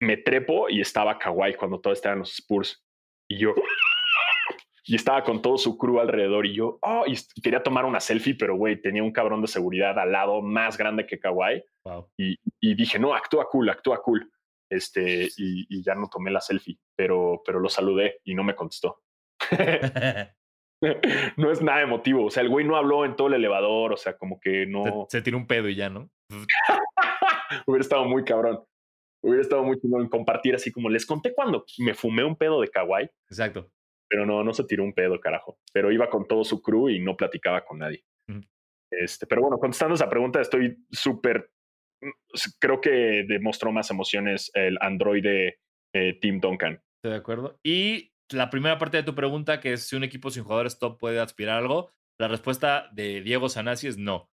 B: me trepo y estaba Kawhi cuando todo estaba en los Spurs. Y yo, y estaba con todo su crew alrededor y yo, oh, y quería tomar una selfie, pero güey, tenía un cabrón de seguridad al lado más grande que Kawhi. Y, y, dije, no, actúa cool, actúa cool. Este, y, ya no tomé la selfie, pero, pero lo saludé y no me contestó. no es nada emotivo. O sea, el güey no habló en todo el elevador. O sea, como que no.
A: Se, se tiró un pedo y ya, ¿no?
B: Hubiera estado muy cabrón. Hubiera estado muy chido en compartir así como les conté cuando me fumé un pedo de kawaii.
A: Exacto.
B: Pero no, no se tiró un pedo, carajo. Pero iba con todo su crew y no platicaba con nadie. Este, pero bueno, contestando esa pregunta, estoy súper. Mm, creo que demostró más emociones el Android de eh, Tim Duncan.
A: Estoy de acuerdo. Y la primera parte de tu pregunta, que es si un equipo sin jugadores top puede aspirar a algo, la respuesta de Diego Sanasi es no.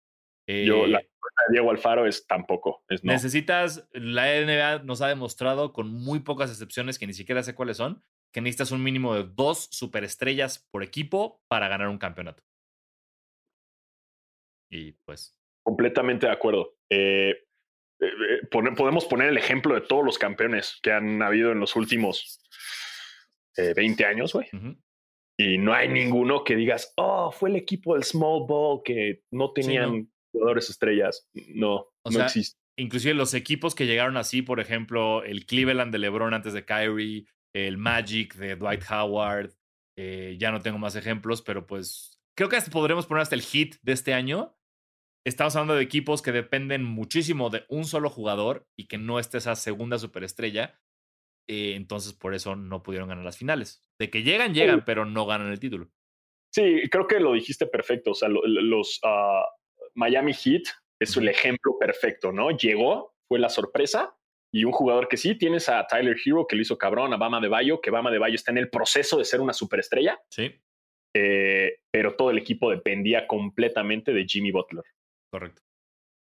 B: Yo, la eh, de Diego Alfaro es tampoco. Es
A: Necesitas, la NBA nos ha demostrado con muy pocas excepciones, que ni siquiera sé cuáles son, que necesitas un mínimo de dos superestrellas por equipo para ganar un campeonato. Y pues.
B: Completamente de acuerdo. Eh, eh, podemos poner el ejemplo de todos los campeones que han habido en los últimos 20 años, güey. Y no hay ninguno que digas, oh, fue el equipo del small ball que no tenían jugadores estrellas. No, no existe.
A: Inclusive los equipos que llegaron así, por ejemplo, el Cleveland de LeBron antes de Kyrie, el Magic de Dwight Howard, eh, ya no tengo más ejemplos, pero pues creo que podremos poner hasta el hit de este año. Estamos hablando de equipos que dependen muchísimo de un solo jugador y que no esté esa segunda superestrella. Eh, entonces, por eso no pudieron ganar las finales. De que llegan, llegan, pero no ganan el título.
B: Sí, creo que lo dijiste perfecto. O sea, los, ah, Miami Heat es el ejemplo perfecto, ¿no? Llegó, fue la sorpresa, y un jugador que sí, tienes a Tyler Hero, que lo hizo cabrón, a Bama de Bayo, que Bama de Bayo está en el proceso de ser una superestrella.
A: Sí.
B: Eh, pero todo el equipo dependía completamente de Jimmy Butler.
A: Correcto.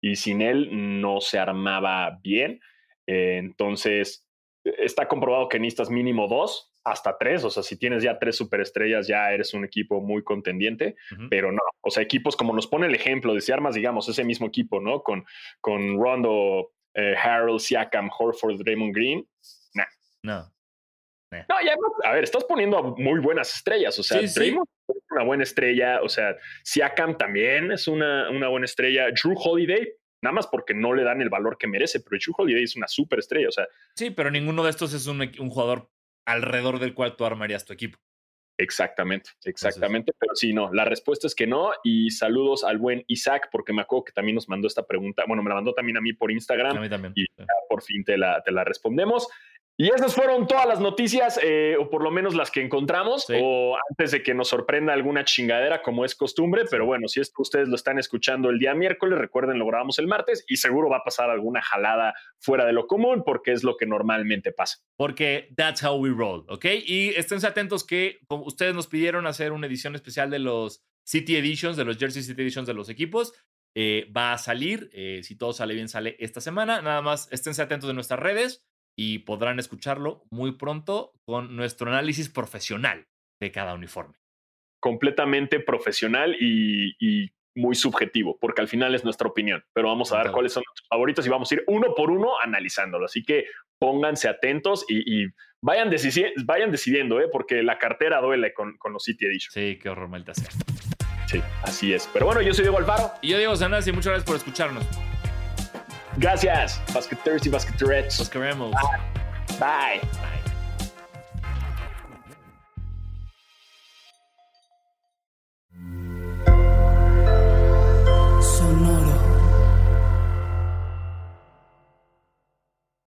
B: Y sin él no se armaba bien. Eh, entonces, está comprobado que necesitas mínimo dos hasta tres, o sea, si tienes ya tres superestrellas, ya eres un equipo muy contendiente, pero no, o sea, equipos como nos pone el ejemplo de si armas, digamos, ese mismo equipo, ¿no? Con, con Rondo, eh, Harold, Siakam, Horford, Raymond Green, nah.
A: No.
B: No, ya, a ver, estás poniendo muy buenas estrellas, o sea, Raymond es una buena estrella. O sea, Siakam también es una, una buena estrella. Drew Holiday, nada más porque no le dan el valor que merece, pero Drew Holiday es una súper estrella. O sea,
A: sí, pero ninguno de estos es un, un jugador alrededor del cual tú armarías tu equipo.
B: Exactamente, exactamente. pero sí, no, la respuesta es que no. Y saludos al buen Isaac, porque me acuerdo que también nos mandó esta pregunta. Bueno, me la mandó también a mí por Instagram.
A: A mí también.
B: Y por fin te la, te la respondemos. Y esas fueron todas las noticias, eh, o por lo menos las que encontramos, o antes de que nos sorprenda alguna chingadera, como es costumbre. Pero bueno, si es que ustedes lo están escuchando el día miércoles, recuerden, lo grabamos el martes y seguro va a pasar alguna jalada fuera de lo común, porque es lo que normalmente pasa.
A: Porque that's how we roll, ¿ok? Y esténse atentos que como ustedes nos pidieron hacer una edición especial de los City Editions, de los Jersey City Editions de los equipos. Eh, va a salir, eh, si todo sale bien, sale esta semana. Nada más esténse atentos de nuestras redes y podrán escucharlo muy pronto con nuestro análisis profesional de cada uniforme.
B: Completamente profesional y, muy subjetivo, porque al final es nuestra opinión, pero vamos a ver cuáles son nuestros favoritos y vamos a ir uno por uno analizándolo. Así que pónganse atentos y, vayan, vayan decidiendo, ¿eh? porque la cartera duele con, con los City Edition.
A: Sí, qué horror, maldita sea.
B: Sí, así es. Pero bueno, yo soy Diego Alfaro.
A: Y yo Diego Sanas y muchas gracias por escucharnos.
B: Gracias, basketeers y basketerettes.
A: Los queremos.
B: Bye. Bye. Bye. Sonora.